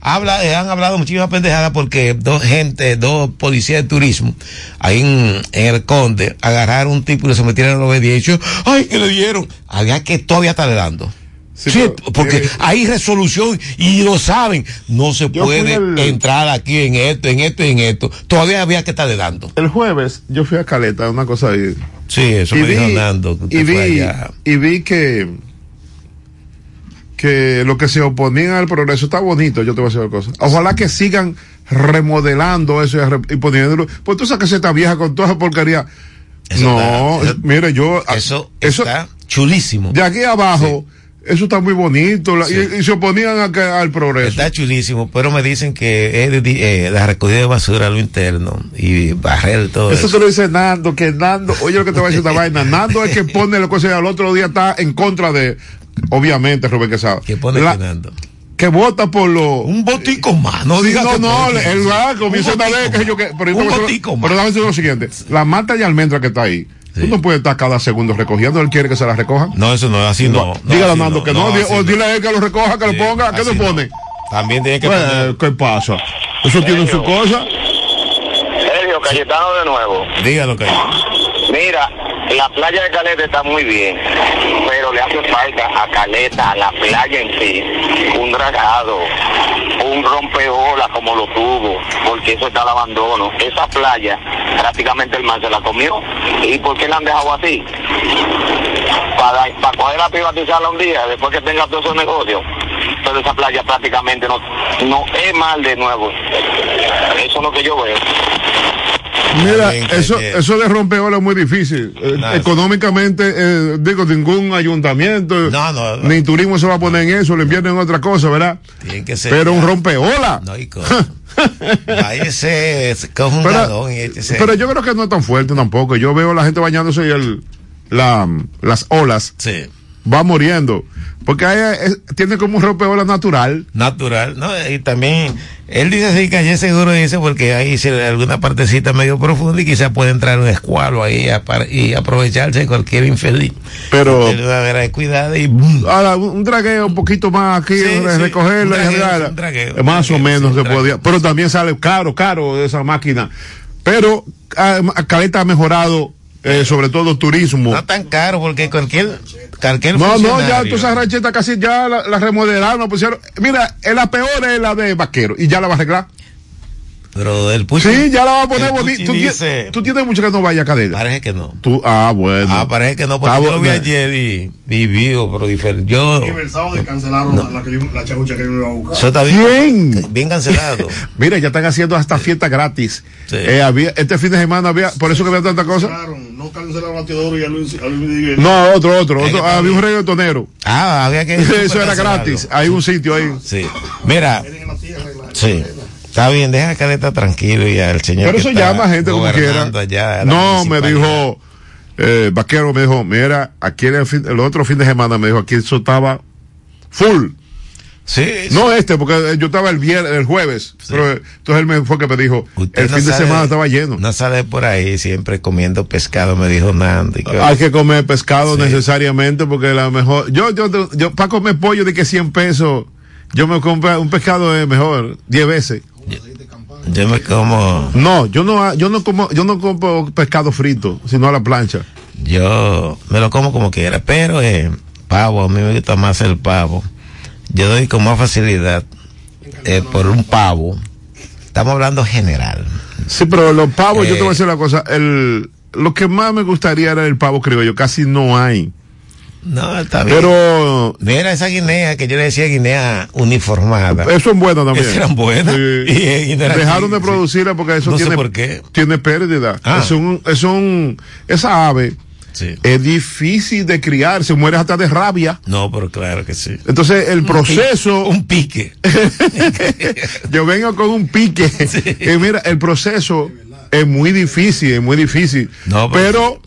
Habla, eh, han hablado muchísimas pendejadas porque dos gente, dos policías de turismo, ahí en, en el Conde, agarraron un tipo y le sometieron a la obediencia. ¡Ay, que le dieron! Había que todavía estarle dando. Sí, Sí, pero, porque eh, hay resolución y lo saben. No se puede entrar aquí en esto, en esto y en esto. Todavía había que estarle dando. El jueves yo fui a Caleta, una cosa ahí. Sí, eso y me vi, dijo Nando. y vi, y vi que que lo que se oponían al progreso está bonito, yo te voy a decir una cosa. Ojalá que sigan remodelando eso y, poniéndolo. Pues tú sacas esta vieja con toda esa porquería. Eso no, está- eso- mire, yo. Eso, está chulísimo. De aquí abajo, eso está muy bonito. la- Sí. y, y se oponían a que- al progreso. Está chulísimo, pero me dicen que de- eh, la recogida de basura a lo interno y barrer todo Eso eso. te lo dice Nando, que Nando, oye lo que te va a decir esta vaina, Nando es que pone la cosa y al otro día está en contra de, obviamente, Rubén Quesada. Que pone La- Fernando. que vota por lo Un botico más, no Sí, diga no, que no, pone. el va comienza Un una vez botico que yo que, pero Un te voy a decir- botico más. pero déjame decir lo siguiente, la mata y almendra que está ahí, Sí. tú no puedes estar cada segundo recogiendo, él quiere que se la recojan. No, eso no, así no. no, Dígale a Nando que no, o dile a él que lo recoja, que Sí, lo ponga, ¿qué no. pone? También tiene que Pues, poner. ¿Qué pasa? Eso tiene su cosa. Sergio Cayetano de nuevo. Dígalo que. Mira, la playa de Caleta está muy bien, pero le hace falta a Caleta, a la playa en sí, un dragado, un rompeolas como lo tuvo, porque eso está al abandono. Esa playa, prácticamente el mar se la comió. ¿Y por qué la han dejado así? Para, para poder privatizarla un día, después que tenga todos esos negocios. Pero esa playa prácticamente no, no es mal de nuevo. Eso es lo que yo veo. Mira, eso, eso de rompeolas es muy difícil. Eh, económicamente, eh, digo, ningún ayuntamiento, No, no, no. ni turismo se va a poner en eso, le invierten en otra cosa, ¿verdad? Tiene que ser. Pero un rompeola. No hay cosa. Váyase, coge un Pero, galón y échese. pero yo creo que no es tan fuerte tampoco. Yo veo a la gente bañándose y el, la, las olas Sí. Va muriendo. Porque es- tiene como un rompeola natural. Natural, ¿no? Y también, él dice así que allí seguro dice porque ahí si alguna partecita medio profunda y quizás puede entrar un escualo ahí a par- y aprovecharse de cualquier infeliz. Pero- de cuidado y ¡bum! Ahora, un dragueo un poquito más aquí, Sí, y dragueo, un dragueo, Eh, Más o menos se podía. Pero también sale caro, caro esa máquina. Pero ah, Caleta ha mejorado, eh, sobre todo turismo. No tan caro porque cualquier, cualquier No, no, ya tú esas ranchetas casi ya la, la remodelaron, la pusieron. Mira, eh, la peor es la de vaquero y ya la va a arreglar. Pero el Puchi. Sí, ya la va a poner bonita. Tú, dice- tú tienes mucho que no vaya a cadena. Parece que no. Tú, ah, bueno. Ah, parece que no, porque Ah, yo lo vi ayer y vivió, pero diferente. Yo, Y el sábado cancelaron la, la, que yo- la chabucha que yo iba a buscar. eso está bien, ¿Quién? bien cancelado. Mira, ya están haciendo hasta fiesta gratis. Sí. Eh, había, este fin de semana había, por eso que había tanta cosa. Cancelaron, no cancelaron a Teodoro y a Luis, a Luis Miguel. No, otro, otro, otro. Había un también- reggaetonero. Ah, había que. Eso era cancelarlo. gratis. Hay un sitio ahí. Sí. Mira, Tienen en la tierra, en la- sí. Está bien, deja que esté tranquilo y al señor. Pero eso llama gente como quiera. allá, No, me dijo, eh, Vaquero me dijo, mira, aquí el, fin- el otro fin de semana me dijo, aquí eso estaba full. Sí. No este, porque eh, yo estaba el viernes, el jueves. Pero, eh, entonces él me fue que me dijo, Usted el no fin de semana estaba lleno. No sale por ahí siempre comiendo pescado, me dijo Nando. Hay que comer pescado Sí. necesariamente porque la mejor. Yo, yo, yo, para comer pollo de que 100 pesos, yo me compro un pescado es mejor, 10 veces. Yo me como. No, yo no, yo no como, yo no compro pescado frito, sino a la plancha. Yo me lo como como quiera, pero eh, pavo, a mí me gusta más el pavo. Yo doy con más facilidad eh, por un pavo. Estamos hablando general. Sí, pero los pavos, yo te voy a Eh. decir la cosa, el, lo que más me gustaría era el pavo criollo, casi no hay. No, está bien. Pero Mira esa guinea que yo le decía guinea uniformada. eso es bueno también. Esas eran buenas. Sí. Y- y Dejaron de sí. producirla porque eso No sé tiene, por qué. tiene pérdida. Ah. Es un, es un, esa ave Sí. es difícil de criar, se muere hasta de rabia. No, pero claro que sí. Entonces el proceso, Un pique. yo vengo con un pique. Y mira, el proceso es muy difícil, es muy difícil. No, pero- pero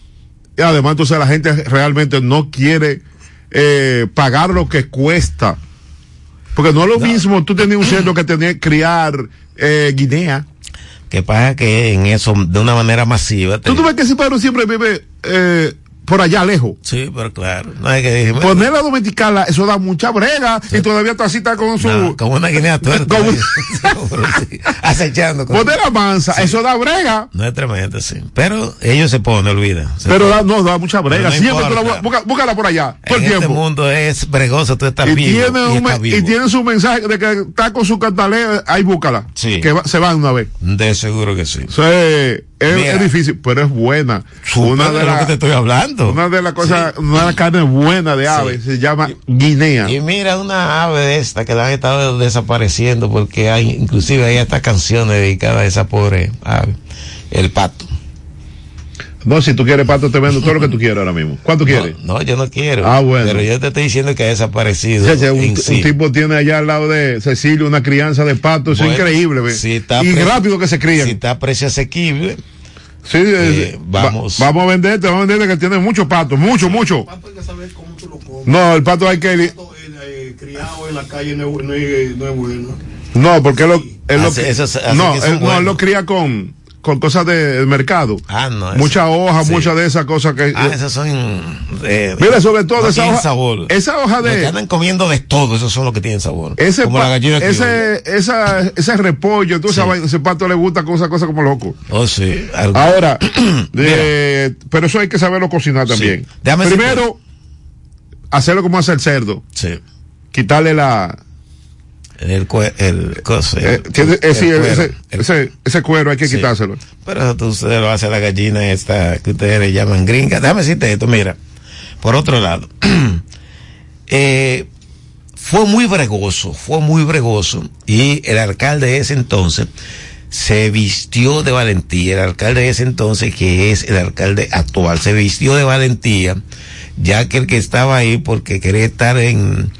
y además entonces la gente realmente no quiere eh, pagar lo que cuesta. Porque no es lo mismo tú tenías un cerdo que tenías que criar eh, guinea. Que pasa que en eso, de una manera masiva. Tú, tú ves que ese perro siempre vive eh, por allá lejos. Sí, pero claro. No hay que decir, bueno, Ponerla a domesticarla, eso da mucha brega. Y todavía tú así con su. no, como una guinea tuerta. Como- sí, acechando. con- Ponerla mansa, eso da brega. No es tremendo, sí. Pero ellos se ponen, olvida. Se Pero ponen. da, no, da mucha brega. No Siempre tú la importa. bu- busca- búscala por allá. En el este tiempo. mundo es bregoso, tú estás Y vivo. tiene, y un, tiene su mensaje de que está con su cantaleo, ahí búscala. Sí. Que va- se van una vez. De seguro que sí. Eso es, es- difícil, pero es buena. Una de las que te estoy hablando. una de las cosas, una de las carnes buenas de ave, se llama guinea. Y mira una ave de esta que la han estado desapareciendo porque hay, inclusive hay estas canciones dedicadas a esa pobre ave. El pato. No, si tú quieres pato, te vendo todo lo que tú quieras ahora mismo. ¿Cuánto quieres? No, no, yo no quiero. Ah, bueno. Pero yo te estoy diciendo que ha desaparecido. O sea, un, en sí. un tipo tiene allá al lado de Cecilio una crianza de patos, Bueno, es increíble, ve. si está y rápido que se crían. Si está a precio asequible, sí, eh, va- vamos. vamos a venderte, vamos a venderte que tiene muchos patos, mucho, mucho. Pato hay que saber cómo tú lo comes. No, el pato hay que Pato, eh, eh, criado en la calle no, es- no es, no es bueno. No, porque él lo, él lo- Hace- eso se- hace no, que son él, no, él lo cría con, con cosas de- del mercado. Ah, no. hojas, sí. muchas de esas cosas que. Ah, esas son. eh, Mira, sobre todo no esa hoja- sabor. esa hoja de- que andan comiendo de todo, esos son los que tienen sabor. ese, Como la gallina ese, esa, ese repollo, tú Sí. sabes, ese pato le gusta con esa cosa como loco. Oh, sí. algo- Ahora, de- pero eso hay que saberlo cocinar también. Sí. Déjame Primero, hacerlo como hace el cerdo. Sí. Quitarle la. El, el, eh, eh, ese, cuero hay que Sí. quitárselo. Pero eso tú- ustedes lo hace la gallina esta que ustedes le llaman gringa. Déjame decirte esto, mira. Por otro lado, eh, fue muy bregoso, fue muy bregoso. Y el alcalde de ese entonces se vistió de valentía. El alcalde de ese entonces, que es el alcalde actual, se vistió de valentía, ya que el que estaba ahí porque quería estar en,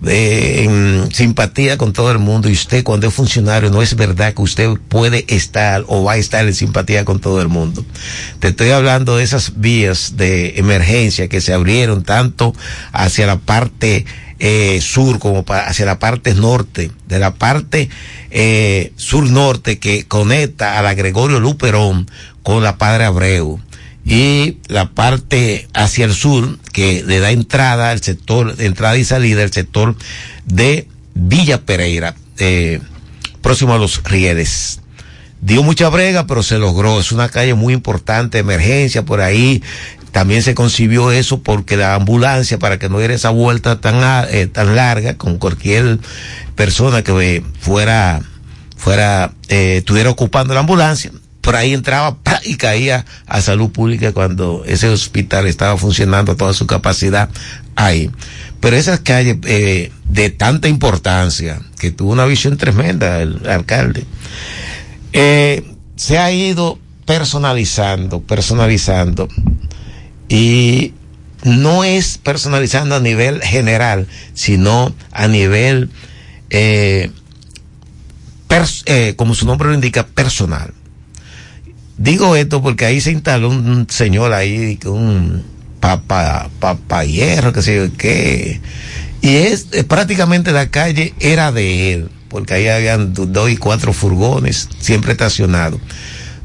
de- simpatía con todo el mundo y usted cuando es funcionario no es verdad que usted puede estar o va a estar en simpatía con todo el mundo. Te estoy hablando de esas vías de emergencia que se abrieron tanto hacia la parte eh, sur como hacia la parte norte, de la parte eh, sur-norte que conecta a la Gregorio Luperón con la Padre Abreu y la parte hacia el sur que le da entrada al sector, entrada y salida al sector de Villa Pereira, eh, próximo a los Rieles. Dio mucha brega, pero se logró. Es una calle muy importante, emergencia por ahí. También se concibió eso porque la ambulancia, para que no diera esa vuelta tan, eh, tan larga con cualquier persona que fuera, fuera, eh, estuviera ocupando la ambulancia, por ahí entraba y caía a salud pública cuando ese hospital estaba funcionando a toda su capacidad ahí. Pero esas calles eh, de tanta importancia, que tuvo una visión tremenda el alcalde, eh, se ha ido personalizando, personalizando. Y no es personalizando a nivel general, sino a nivel, eh, como su nombre lo indica, personal. Digo esto porque ahí se instaló un señor ahí, un papa, papa hierro, que sé yo qué. Y es eh, prácticamente la calle era de él, porque ahí habían do- dos y cuatro furgones, siempre estacionados.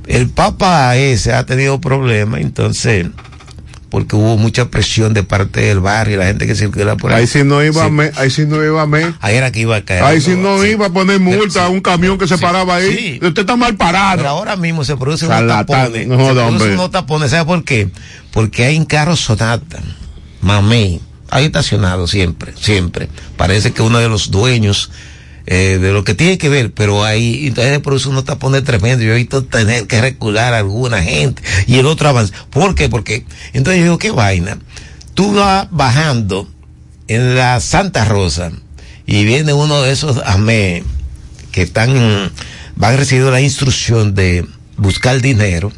El papa ese ha tenido problemas, entonces, porque hubo mucha presión de parte del barrio, la gente que circula por ahí. Ahí sí no iba Sí. a me, ahí sí no iba me. Ahí era que iba a caer. Ahí sí no Sí. iba a poner multa a un camión que se paraba ahí. Usted está mal Pero parado. ahora mismo se producen unos Charlatán, tapones. no se hombre. unos tapones. ¿Sabe por qué? Porque hay un carro Sonata, mamey, ahí estacionado siempre, siempre. Parece que uno de los dueños eh, de lo que tiene que ver, pero ahí entonces produce unos tapones tremendos. Yo he visto tener que recular a alguna gente y el otro avanza. ¿Por qué? Porque entonces yo digo, qué vaina. Tú vas bajando en la Santa Rosa y viene uno de esos amé que están van recibiendo la instrucción de buscar dinero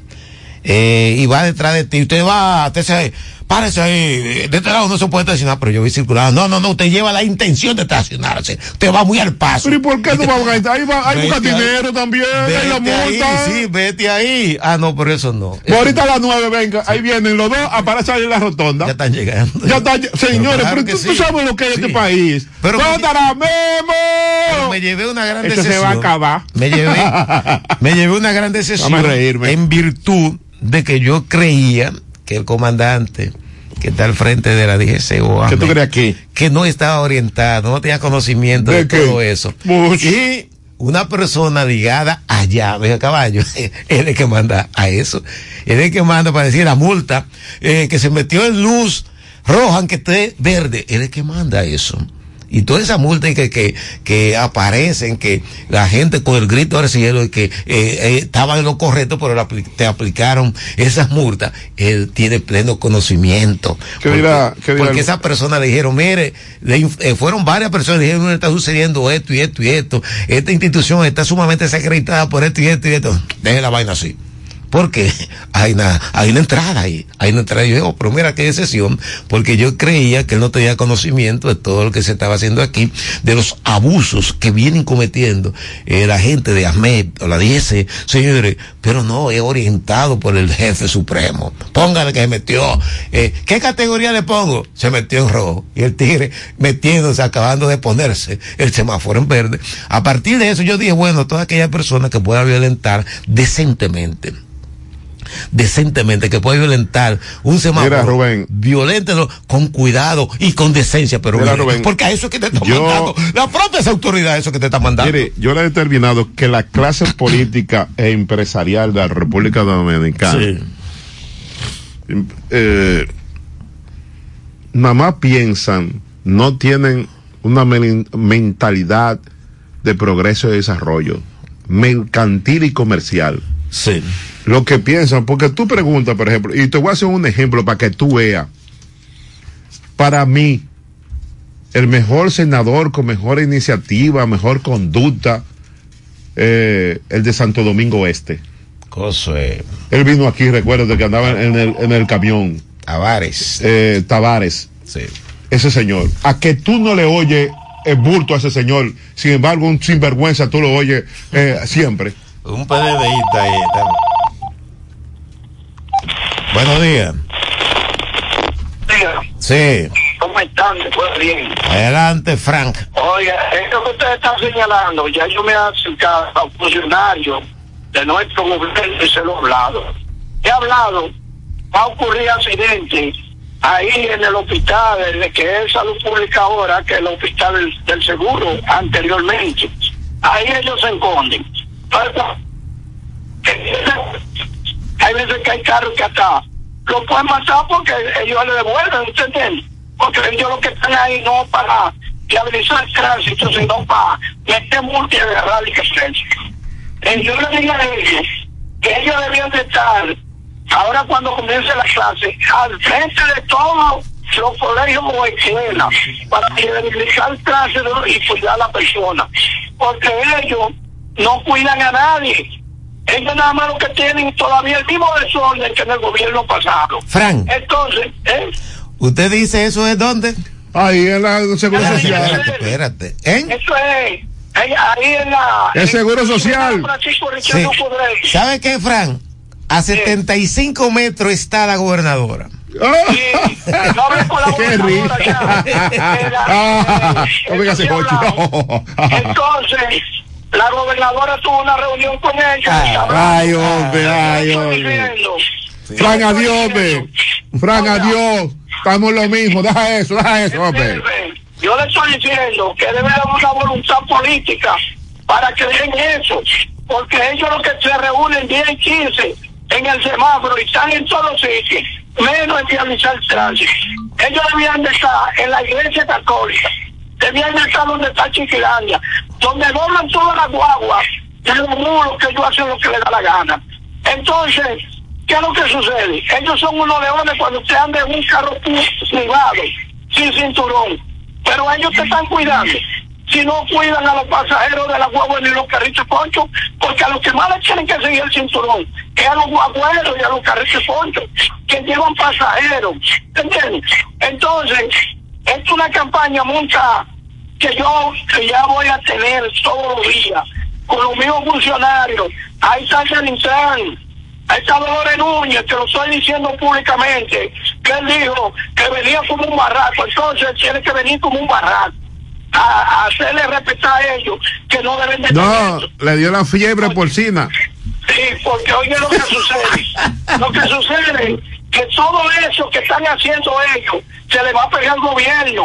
eh, y va detrás de ti usted va usted se párese ahí de este lado no se puede estacionar pero yo voy circulando no no no usted lleva la intención de estacionarse usted va muy al paso Pero ¿y por qué tú vas a? Ahí va, ahí busca Vete ahí. dinero también, hay la Vete ahí, multa. sí, vete ahí. Ah, no, pero eso no. Pues Eso ahorita a las nueve, venga, ahí vienen los dos, aparecen ahí en la rotonda. ya están llegando. Ya está, señores, claro pero tú, sabes lo que es Sí. este país. Pero ¿Dónde estará Pero Memo? me llevé una gran Esto se va a acabar. Me llevé, me llevé una gran decepción. Dame reírme. En virtud de que yo creía que el comandante que está al frente de la DGCO, ¿Qué tú crees aquí? que no estaba orientado, no tenía conocimiento de, todo eso. Mucho. Y una persona ligada allá, ve caballo, es el que manda a eso. Es el que manda para decir la multa, eh, que se metió en luz roja, aunque esté verde, es el que manda eso. Y toda esa multa que, que, que aparecen, que la gente con el grito al cielo y que eh, eh, estaban en lo correcto, pero te aplicaron esas multas, él tiene pleno conocimiento. ¿Qué dirá- qué dirá porque el- esa persona le dijeron, mire, le eh, fueron varias personas, le dijeron, "Mire, está sucediendo esto y esto y esto. Esta institución está sumamente desacreditada por esto y esto y esto. Deje la vaina así. Porque hay una, hay una entrada ahí, hay una entrada. Yo digo, pero mira qué decisión, porque yo creía que él no tenía conocimiento de todo lo que se estaba haciendo aquí, de los abusos que vienen cometiendo eh, la gente de ASMED o la DGC, señores, pero no, es orientado por el jefe supremo. Póngale que se metió. Eh, ¿Qué categoría le pongo? Se metió en rojo. Y el tigre metiéndose, acabando de ponerse el semáforo en verde. A partir de eso yo dije, bueno, toda aquella persona que pueda violentar decentemente decentemente, que puede violentar un semáforo. Mira, Rubén. Violéntelo con cuidado y con decencia, pero Mira, violento, Rubén, porque a eso es que te está yo- mandando. La propia autoridad, eso que te está mandando. Mire, yo le he determinado que la clase política e empresarial de la República Dominicana Sí. eh, nada más piensan, no tienen una mentalidad de progreso y desarrollo, mercantil y comercial. Sí. Lo que piensan, porque tú preguntas, por ejemplo, y te voy a hacer un ejemplo para que tú veas. Para mí, el mejor senador con mejor iniciativa, mejor conducta, eh, el de Santo Domingo Este. Cosa, eh, Él vino aquí, recuerdo que andaba en el, en el camión, Tavares. eh, Tavares, Sí. ese señor. A que tú no le oyes el bulto a ese señor, sin embargo, un sinvergüenza tú lo oyes eh, siempre. Un PDDista ahí. está. Buenos días. Sí. ¿Cómo están? Pues bien. Adelante, Frank. Oiga, esto que ustedes están señalando, ya yo me he acercado a funcionarios de nuestro gobierno y se lo he hablado. He hablado, va a ocurrir accidente ahí en el hospital, desde que es salud pública ahora, que el hospital del, del seguro anteriormente. Ahí ellos se esconden. Hay veces que hay carros que hasta lo pueden matar porque ellos le devuelven, ¿usted? Porque ellos lo que están ahí no para viabilizar el tránsito, sino para meter multa y agarrar Eh, Yo le digo a ellos que ellos debían de estar, ahora cuando comience la clase, al frente de todos los colegios o escuelas, para viabilizar el tránsito y cuidar a la persona. Porque ellos no cuidan a nadie. Ellos nada más lo que tienen todavía el mismo desorden que en el gobierno pasado. Frank, Entonces, ¿eh? ¿usted dice eso es dónde? Ahí en la Seguro Ay, Social. Espérate, espérate. ¿Eh? eso es ahí, ahí en la... El Seguro en- Social. Francisco Sí. ¿Sabe qué, Frank? A 75 metros está la gobernadora. Sí, no hablé con la Qué gobernadora. Era, Ah, eh. Entonces, la gobernadora tuvo una reunión con ella. Ay, Hablamos. ay, hombre, ay, hombre. diciendo. Fran, adiós, hombre. Fran, adiós. Estamos lo mismo. Deja eso, deja eso, hombre. Yo le estoy diciendo que debe haber una voluntad política para que dejen eso, porque ellos lo que se reúnen 10 y 15 en el semáforo y están en todos los sitios, menos en viabilizar el tránsito. Ellos debían de estar en la iglesia católica, debían de estar donde está Chiquilandia, donde doblan todas las guaguas de los muros que ellos hacen lo que les da la gana. Entonces, ¿qué es lo que sucede? Ellos son unos leones cuando usted anda en un carro privado, sin cinturón, pero ellos te están cuidando. Si no cuidan a los pasajeros de la guagua ni los carritos ponchos, porque a los que más les tienen que seguir el cinturón es a los guagüeros y a los carritos ponchos, que llevan pasajeros. ¿Entiendes? Entonces, es una campaña mucha que yo que ya voy a tener todos los días con los mismos funcionarios. Ahí está el Intran, ahí está Dolores Núñez, que lo estoy diciendo públicamente, que él dijo que venía como un barraco, entonces tiene que venir como un barraco. A, a hacerle respetar a ellos que no deben de No, eso. le dio la fiebre porcina. Sí, porque oye lo que sucede. Lo que sucede que todo eso que están haciendo ellos se le va a pegar al gobierno.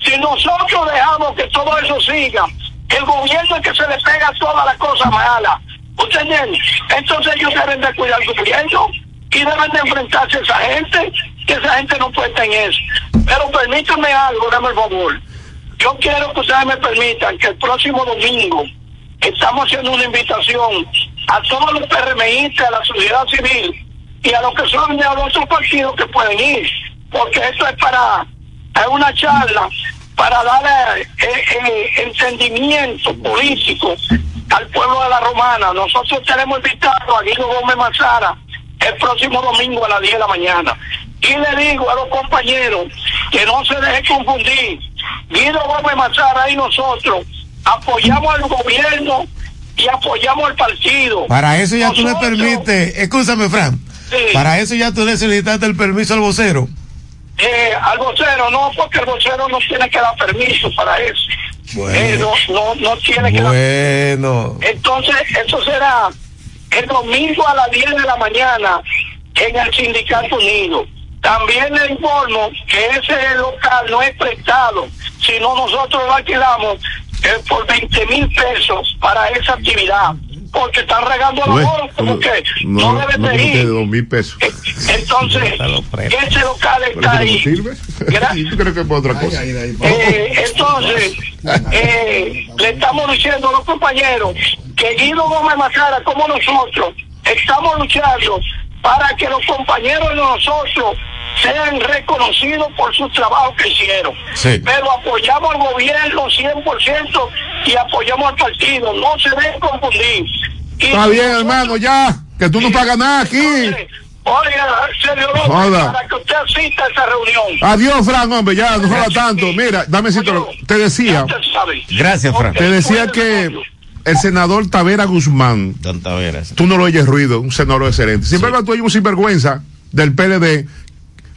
Si nosotros dejamos que todo eso siga, el gobierno es que se le pega todas las cosas malas. ¿Usted entiende? Entonces ellos deben de cuidar al gobierno y deben de enfrentarse a esa gente, que esa gente no puede en eso. Pero permítanme algo, dame el favor. Yo quiero que ustedes me permitan que el próximo domingo estamos haciendo una invitación a todos los PRMistas, a la sociedad civil y a los que son de otros partidos que pueden ir, porque esto es para es una charla para darle eh, eh, entendimiento político al pueblo de la Romana. Nosotros tenemos invitado a Guido Gómez Mazara el próximo domingo a las 10 de la mañana. Y le digo a los compañeros que no se dejen confundir. Guido Gómez Mazara y nosotros apoyamos al gobierno y apoyamos al partido. Para eso ya tú le Nosotros- permites, escúchame, Fran. Sí. Para eso ya tú le solicitaste el permiso al vocero. Eh, al vocero no, porque el vocero no tiene que dar permiso para eso. Bueno. Eh, no, no, no tiene que dar Bueno. Entonces, eso será el domingo a las 10 de la mañana en el Sindicato Unido. También le informo que ese local no es prestado, sino nosotros lo alquilamos eh, por 20 mil pesos para esa actividad, porque están regando la bola, como que no, no, deben no de ir. dos mil pesos. Eh, Entonces, ese local ¿Pero está ahí. sirve? Yo creo que es para otra cosa. Eh, entonces, eh, le estamos diciendo a los compañeros que Guido Gómez Mazara, como nosotros, estamos luchando para que los compañeros de nosotros sean reconocidos por su trabajo que hicieron. Sí. Pero apoyamos al gobierno 100% y apoyamos al partido. No se deben confundir. Y Está bien, hermano, ya. Que tú no pagas nada aquí. Oiga, Sergio López, Joda. para que usted asista a esa reunión. Adiós, Fran, hombre, ya, no jodas tanto. Mira, dame decirte, te decía, Ya usted sabe. Gracias, Fran. te decía que el senador Tavera Guzmán, Tanta veras. tú no lo oyes ruido, un senador excelente. Sin embargo, tú oyes un sinvergüenza del PLD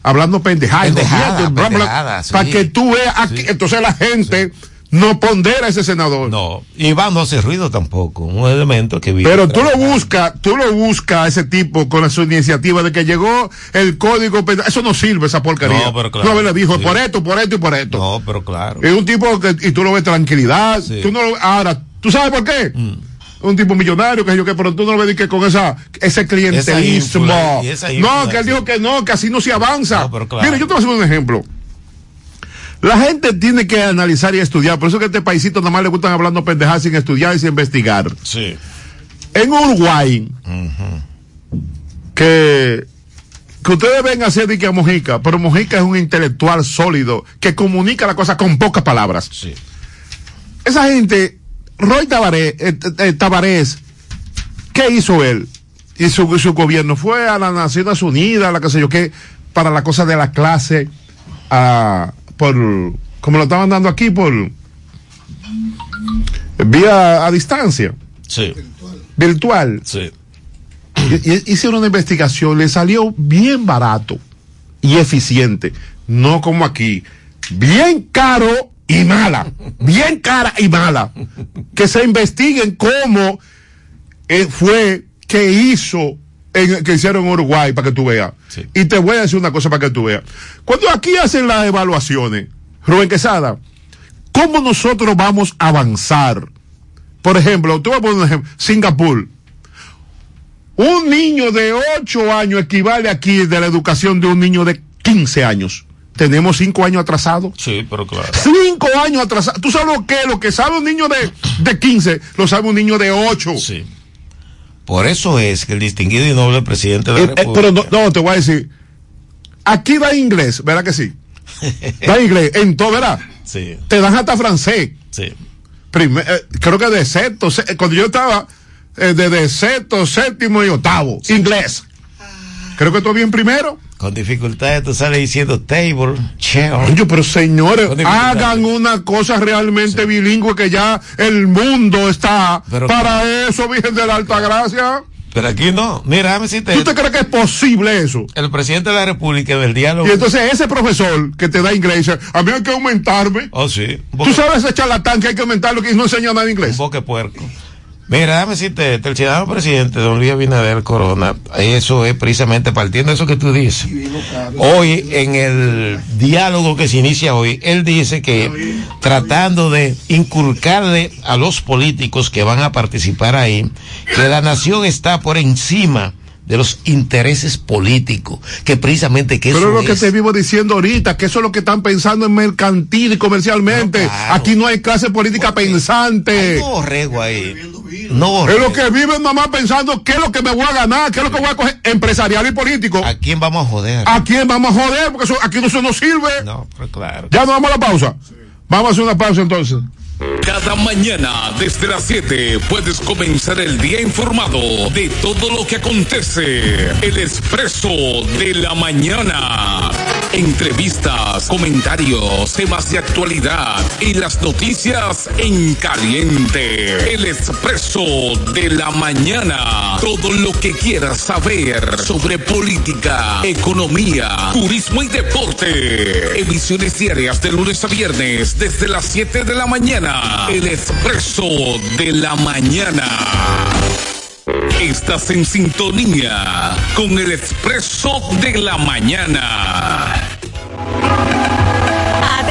hablando pendejadas. Sí. Para que tú veas, aquí- entonces la gente no pondera a ese senador. No, Iván no hace ruido tampoco, un elemento que vive. Pero tú lo buscas, tú lo buscas a ese tipo con su iniciativa de que llegó el código penal. Eso no sirve, esa porquería. No, pero claro. No, le dijo por esto, por esto y por esto. No, pero claro. Es un tipo que, y tú lo ves tranquilidad. Mm. Tú no lo- ahora, ¿tú sabes por qué? Un tipo millonario, que yo que, pero tú no lo ves que con esa, ese clientelismo. esa no, que él dijo que no, que así no se avanza. No, claro. Yo te voy a hacer un ejemplo. La gente tiene que analizar y estudiar. Por eso que a este paisito nada más le gustan hablando pendejadas sin estudiar y sin investigar. Sí. En Uruguay, que, que ustedes ven hacer de que a Mojica, pero Mojica es un intelectual sólido que comunica la cosa con pocas palabras. Sí. Esa gente, Roy Tabaré, eh, eh, Tabarés, ¿qué hizo él? Y su, su gobierno fue a las Naciones Unidas, la que sé yo qué, para la cosa de la clase, por, como lo estaban dando aquí, por vía a distancia, Sí. virtual. Sí. Hicieron una investigación, le salió bien barato y eficiente, no como aquí, bien caro y mala, bien cara y mala. Que se investiguen cómo eh, fue que hizo, en- que hicieron en Uruguay para que tú veas. Sí. Y te voy a decir una cosa para que tú veas. Cuando aquí hacen las evaluaciones, Rubén Quesada, ¿cómo nosotros vamos a avanzar? Por ejemplo, te voy a poner un ejemplo, Singapur. Un niño de 8 años equivale aquí de la educación de un niño de 15 años. Tenemos 5 años atrasados. Sí, pero claro. 5 años atrasados. ¿Tú sabes lo que? Lo que sabe un niño de, de 15, lo sabe un niño de 8. Sí. Por eso es que el distinguido y noble presidente de la Eh, eh, República. pero no, no, te voy a decir. Aquí da inglés, ¿verdad que sí? Da inglés, en todo, ¿verdad? Sí, Te dan hasta francés. sí. Primer- eh, creo que de sexto, se- cuando yo estaba eh, de, de sexto, séptimo y octavo, inglés. Creo que todavía en primero. Con dificultades tú sales diciendo table, chair. Oye, pero señores, hagan una cosa realmente bilingüe que ya el mundo está Pero- para eso, Virgen de la Alta Gracia. Pero aquí no. Mira, déjame decirte. ¿Tú te crees que es posible eso? El presidente de la República del diálogo. Y entonces ese profesor que te da inglés a mí hay que aumentarme. Oh, sí. Un Tú sabes ese charlatán que hay que aumentarlo que no enseña nada de un inglés. de puerco. Mira, déjame decirte, el ciudadano presidente, don Luis Abinader Corona, eso es precisamente partiendo de eso que tú dices. Hoy, en el diálogo que se inicia hoy, él dice que tratando de inculcarle a los políticos que van a participar ahí, que la nación está por encima de los intereses políticos, que precisamente que Pero eso es lo que te vivo diciendo ahorita, que eso es lo que están pensando en mercantil y comercialmente. No, claro. Aquí no hay clase política pensante. Hay borrego ahí. No Es lo que viven mamá pensando qué es lo que me voy a ganar, qué es lo que voy a coger empresarial y político. ¿A quién vamos a joder? ¿A quién vamos a joder? Porque eso, aquí eso no sirve. No, pero claro. Ya nos vamos a la pausa. Vamos a hacer una pausa entonces. Cada mañana desde las 7 puedes comenzar el día informado de todo lo que acontece. El expreso de la mañana. Entrevistas, comentarios, temas de actualidad y las noticias en caliente. El expreso de la mañana. Todo lo que quieras saber sobre política, economía, turismo y deporte. Emisiones diarias de lunes a viernes desde las 7 de la mañana. El expreso de la mañana. Estás en sintonía con el expreso de la mañana.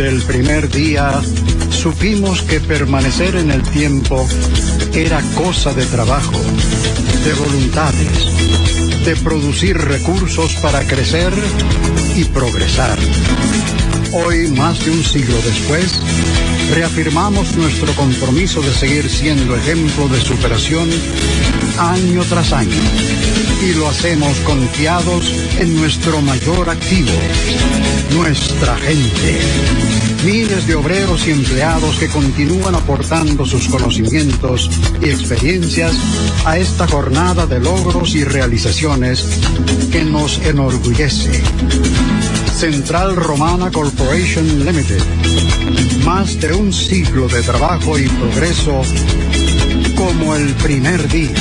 El primer día supimos que permanecer en el tiempo era cosa de trabajo, de voluntades, de producir recursos para crecer y progresar. Hoy, más de un siglo después, reafirmamos nuestro compromiso de seguir siendo ejemplo de superación año tras año. Y lo hacemos confiados en nuestro mayor activo, nuestra gente. Miles de obreros y empleados que continúan aportando sus conocimientos y experiencias a esta jornada de logros y realizaciones que nos enorgullece. Central Romana Corporation Limited. Más de un siglo de trabajo y progreso como el primer día.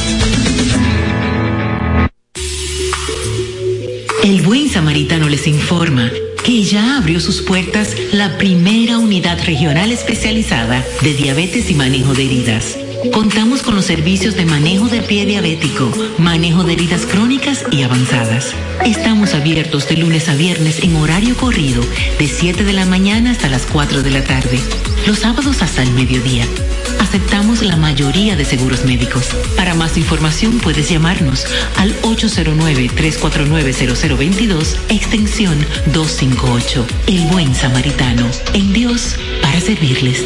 El buen samaritano les informa que ya abrió sus puertas la primera unidad regional especializada de diabetes y manejo de heridas. Contamos con los servicios de manejo del pie diabético, manejo de heridas crónicas y avanzadas. Estamos abiertos de lunes a viernes en horario corrido, de 7 de la mañana hasta las 4 de la tarde. Los sábados hasta el mediodía. Aceptamos la mayoría de seguros médicos. Para más información puedes llamarnos al 809-349-0022, extensión 258. El buen samaritano. En Dios, para servirles.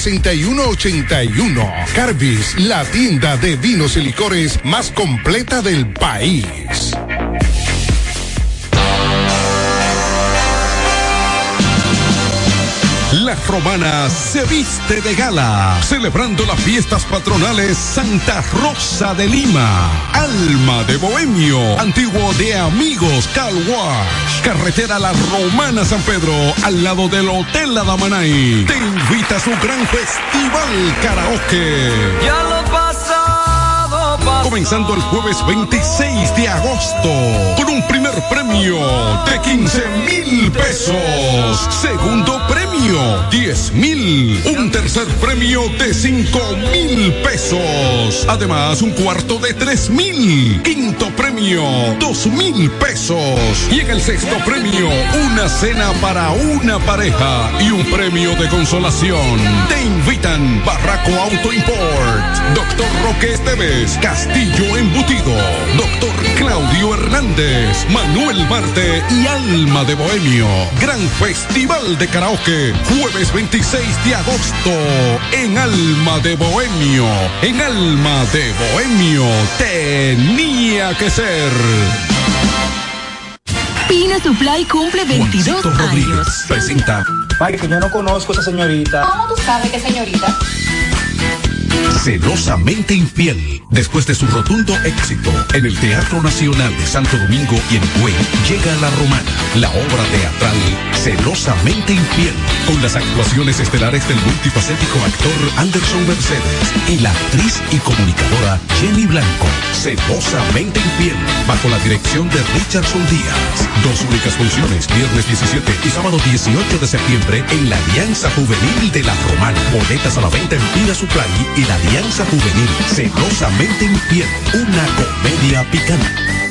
809-501-6181. Carbis, la tienda de vinos y licores más completa del país. La Romana se viste de gala, celebrando las fiestas patronales Santa Rosa de Lima, Alma de Bohemio, antiguo de Amigos Car Wash, carretera La Romana San Pedro, al lado del Hotel La Damanay. Te invita a su gran festival karaoke. Ya lo pasado Comenzando el jueves 26 de agosto con un primer premio de 15 mil pesos. Segundo premio 10 mil. Un tercer premio de 5 mil pesos. Además un cuarto de 3 mil. Quinto premio 2 mil pesos. Y en el sexto premio una cena para una pareja y un premio de consolación. Te invitan Barraco Auto Import, Doctor Roque Esteves, Castillo Embutido, Doctor Claudio Hernández, Manuel Marte y Alma de Bohemio. Gran Festival de Karaoke, jueves 26 de agosto, en Alma de Bohemio. En Alma de Bohemio tenía que ser. Pina Supply cumple 22 Juancito años. Rodríguez presenta Ay, que yo no conozco a esa señorita. ¿Cómo tú sabes que señorita? Celosamente Infiel. Después de su rotundo éxito en el Teatro Nacional de Santo Domingo y en Higüey, llega La Romana, la obra teatral Celosamente Infiel, con las actuaciones estelares del multifacético actor Anderson Mercedes y la actriz y comunicadora Jenny Blanco. Celosamente Infiel, bajo la dirección de Richardson Díaz. Dos únicas funciones, viernes 17 y sábado 18 de septiembre en la Alianza Juvenil de La Romana. Boletas a la venta en Pina Supply la Alianza Juvenil. Celosamente Infiel, una comedia picante.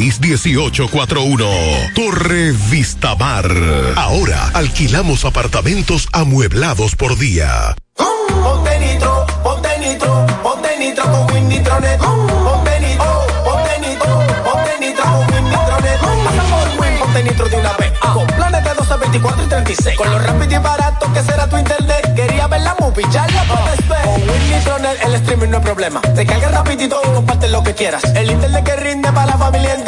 809-696-1841. Torre Vista Bar. Ahora alquilamos apartamentos amueblados por día. Ponte nitro, ponte nitro, ponte nitro con Win Nitronet. Ponte nitro, ponte nitro, ponte nitro con Win Nitronet. Pasa por Win, ponte nitro de una vez. Con planes de 12, 24 y 36. Con lo rápido y barato que será tu internet. Quería ver la movie, ya la puedes ver. Con Win Nitronet el streaming no es problema. Te carga rapidito y comparte lo que quieras. El internet que rinde para la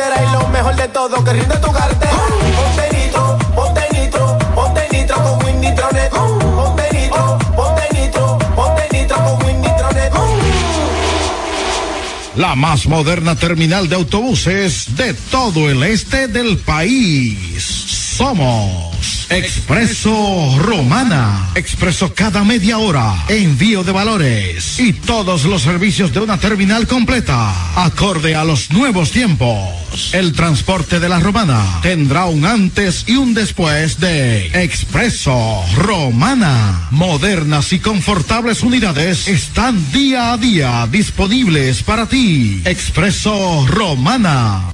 entera. Y lo mejor de todo, que rinde tu cartera. Ponte nitro, ponte nitro, ponte nitro con Win Nitronet. Ponte nitro, ponte nitro, ponte nitro con Win Nitronet. La más moderna terminal de autobuses de todo el este del país. Somos Expreso Romana. Expreso cada media hora. Envío de valores. Y todos los servicios de una terminal completa. Acorde a los nuevos tiempos. El transporte de la Romana tendrá un antes y un después de Expreso Romana. Modernas y confortables unidades están día a día disponibles para ti. Expreso Romana.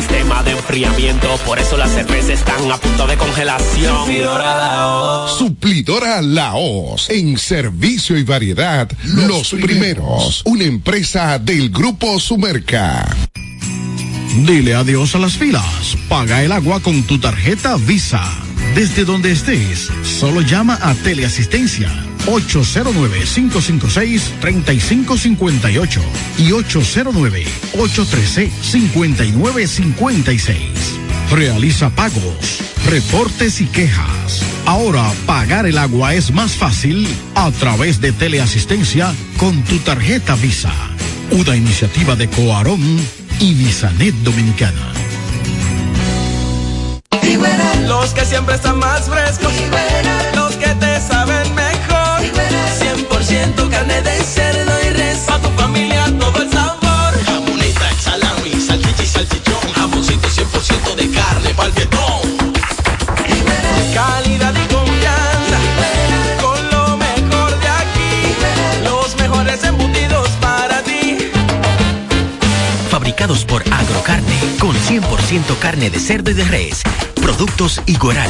Sistema de enfriamiento, por eso las cervezas están a punto de congelación. Suplidora Laos, en servicio y variedad, los, primeros. Una empresa del Grupo Sumerca. Dile adiós a las filas. Paga el agua con tu tarjeta Visa. Desde donde estés, solo llama a Teleasistencia 809-556-3558 y 809-813-5956. Realiza pagos, reportes y quejas. Ahora pagar el agua es más fácil a través de Teleasistencia con tu tarjeta Visa. Una iniciativa de Coarón y Visanet Dominicana. Los que siempre están más frescos. Carne de cerdo y de res. Productos Igueral.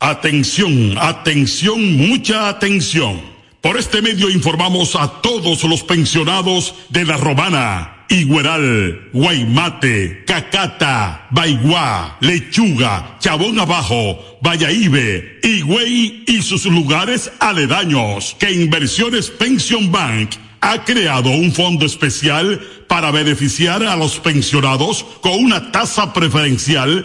Atención, atención, mucha atención. Por este medio informamos a todos los pensionados de La Romana, Igueral, Guaymate, Cacata, Baigua, Lechuga, Chabón Abajo, Vallaíbe, Higüey y sus lugares aledaños que Inversiones Pension Bank ha creado un fondo especial para beneficiar a los pensionados con una tasa preferencial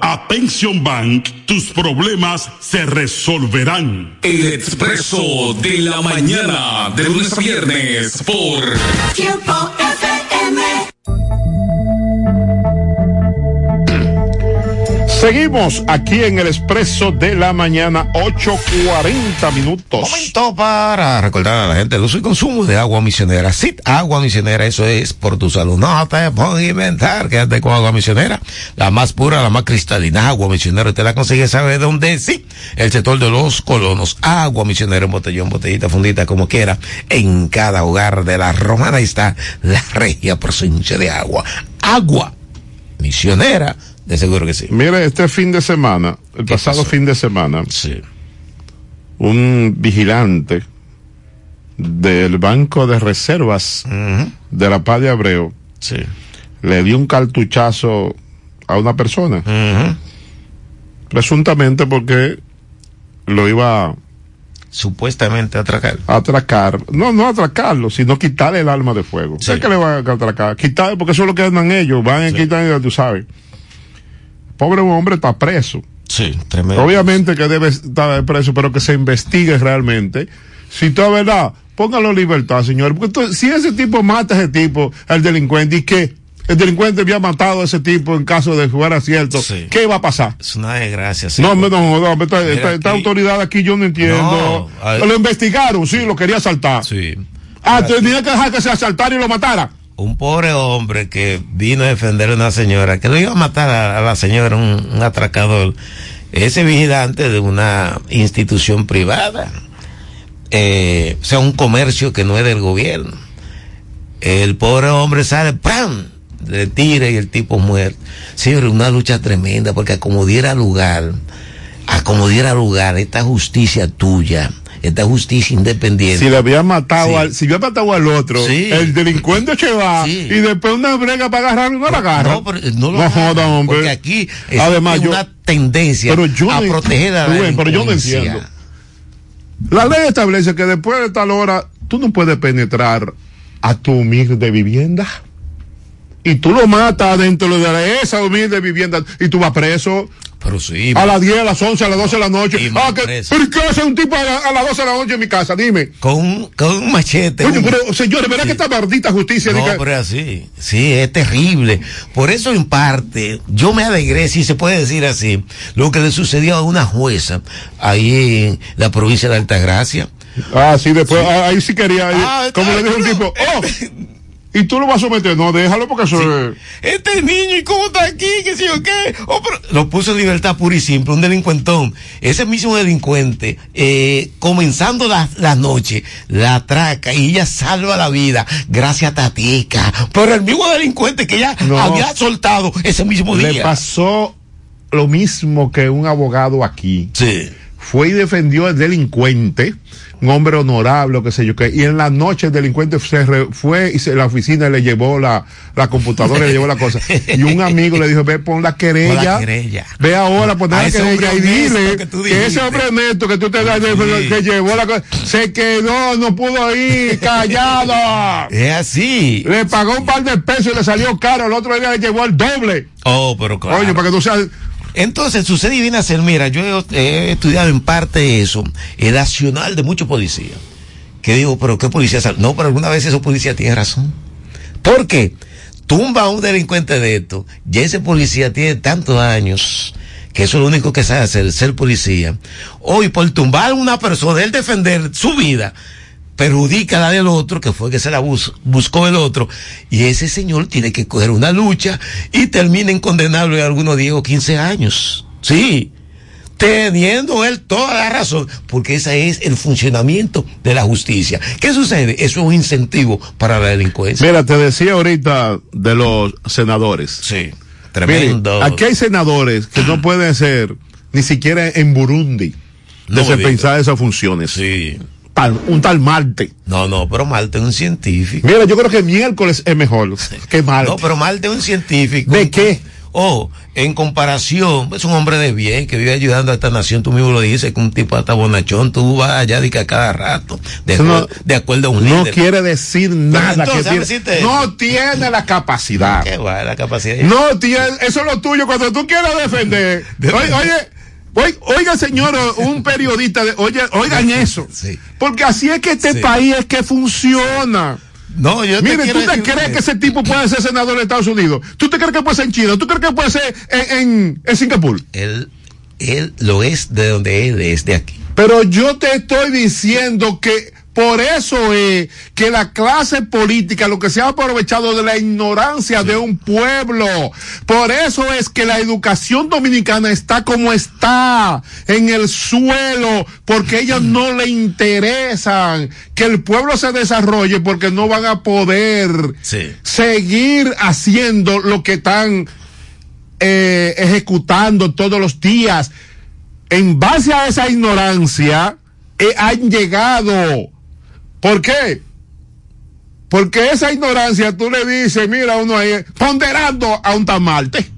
a Pension Bank, tus problemas se resolverán. El expreso de la mañana, de lunes a viernes, por Tiempo FM. Seguimos aquí en el expreso de la mañana, 8.40 minutos. Momento para recordar a la gente el uso y consumo de agua misionera. Sí, agua misionera, eso es por tu salud. No te a inventar, quédate con agua misionera. La más pura, la más cristalina, agua misionera. Usted la consigue, ¿sabe dónde? Sí, el sector de los colonos. Agua misionera en botellón, botellita, fundita, como quiera. En cada hogar de la romana está la regia hinche de agua. Agua misionera. De seguro que sí. Mire, este fin de semana, el pasado fin de semana, un vigilante del Banco de Reservas de la Paz de Abreu le dio un cartuchazo a una persona. Presuntamente porque lo iba supuestamente a atracar. A atracar. No, no atracarlo, sino quitarle el arma de fuego. ¿Sabes qué le van a atracar? Quitarle, porque eso es lo que andan ellos. Van a quitar, tú sabes. Pobre hombre está preso. Sí, tremendo. Obviamente que debe estar preso, pero que se investigue realmente. Si todo es verdad, póngalo en libertad, señor. Porque si ese tipo mata a ese tipo, el delincuente, ¿y qué? El delincuente había matado a ese tipo en caso de jugar acierto. ¿Qué va a pasar? Es una desgracia. sí. No, no, no, hombre, esta, autoridad aquí yo no entiendo. No, lo investigaron, sí, lo quería asaltar. Sí. Ah, tenía que dejar que se asaltara y lo matara. Un pobre hombre que vino a defender a una señora, que lo iba a matar a, la señora, un, atracador, ese vigilante de una institución privada, eh, o sea, un comercio que no es del gobierno. El pobre hombre sale, ¡pam! Le tira y el tipo muere. Señor, una lucha tremenda, porque como diera lugar, a como diera lugar esta justicia tuya, esta justicia independiente. Si le había matado Sí. al, si había matado al otro, Sí. el delincuente se va y después una brega para agarrarlo, no la agarra. No, pero no lo agarran, joda, hombre. porque aquí Además, yo, una tendencia pero yo a no- proteger a la Rubén, pero yo no entiendo. La ley establece que después de tal hora tú no puedes penetrar a tu humilde vivienda. Y tú lo matas dentro de esa humilde vivienda y tú vas preso. Pero sí. A las 10, a las 11, a las 12 de la noche. Ah, que. ¿Pero qué hace un tipo a, la- a las 12 de la noche en mi casa? Dime. Con un, con un machete. Oye, un- pero señores, ¿verdad que esta maldita justicia? No, diga- pero así. Sí, es terrible. Por eso, en parte, yo me alegré, si se puede decir así, lo que le sucedió a una jueza ahí en la provincia de Altagracia. Ah, sí, después, ah, ahí sí quería. ahí- Ah, como le dijo un tipo, oh, y tú lo vas a someter. No, déjalo porque eso es. Este niño, ¿y cómo está aquí? ¿Qué sé yo qué? Oh, pero- Lo puso en libertad pura y simple, un delincuentón. Ese mismo delincuente, eh, comenzando la, la noche, la atraca y ella salva la vida. Gracias a Tatica. Pero el mismo delincuente que ella No. había soltado ese mismo Le día. pasó lo mismo que un abogado aquí. Sí. Fue y defendió al delincuente, un hombre honorable, qué sé yo qué. Y en la noche el delincuente se re- fue y se, la oficina le llevó la, la computadora, le llevó la cosa. Y un amigo le dijo, ve, pon la querella. Pon la querella. Ve ahora, pon la querella y honesto dile que ese hombre neto que tú te das, de- que llevó la cosa, se quedó, no pudo ir, callado. Es así. Le pagó un par de pesos y le salió caro. El otro día le llevó el doble. Oh, pero claro. Coño, para que tú seas. Entonces sucede y viene a ser, mira, yo he, estudiado en parte eso, el accional de muchos policías. Que digo, pero ¿qué policía? No, pero alguna vez esos policías tienen razón. ¿Por qué? Tumba a un delincuente de esto, ya ese policía tiene tantos años, que eso es lo único que sabe hacer, ser policía. Hoy, por tumbar a una persona, él defender su vida, perjudica la del otro, que fue que se la bus- buscó el otro, y ese señor tiene que coger una lucha y termina en condenarlo en algunos 10 o 15 años. Sí, teniendo él toda la razón, porque ese es el funcionamiento de la justicia. ¿Qué sucede? Eso es un incentivo para la delincuencia. Mira, te decía ahorita de los senadores. Sí, tremendo. Miren, aquí hay senadores que no pueden ser ni siquiera en Burundi No esas funciones. Sí. Tal- un tal Marte. No, no, pero Marte es un científico. Mira, yo creo que miércoles es mejor que Marte. No, pero Marte es un científico. ¿De qué? Oh, en comparación, es un hombre de bien que vive ayudando a esta nación. Tú mismo lo dices, que un tipo hasta bonachón, tú vas allá de que a cada rato, de, Eso no- de acuerdo a un no líder. quiere decir nada. entonces, que déjame tiene- decirte eso. no tiene la capacidad. ¿Qué va? La capacidad. No tiene, eso es lo tuyo cuando tú quieres defender. Oye, oye, oiga, señor, un periodista, de, oye, oigan eso. Porque así es que este Sí. país es que funciona. No, yo te Mire, quiero ¿tú te crees que ese tipo puede ser senador de Estados Unidos? ¿Tú te crees que puede ser en China? ¿Tú crees que puede ser en, en, en Singapur? Él, él lo es de donde él es, de aquí. Pero yo te estoy diciendo que por eso es que la clase política lo que se ha aprovechado de la ignorancia de un pueblo. Por eso es que la educación dominicana está como está, en el suelo, porque a ellos no le interesan que el pueblo se desarrolle porque no van a poder Sí. seguir haciendo lo que están eh, ejecutando todos los días. En base a esa ignorancia, eh, han llegado. ¿Por qué? Porque esa ignorancia tú le dices, mira, uno ahí ponderando a un tamalte.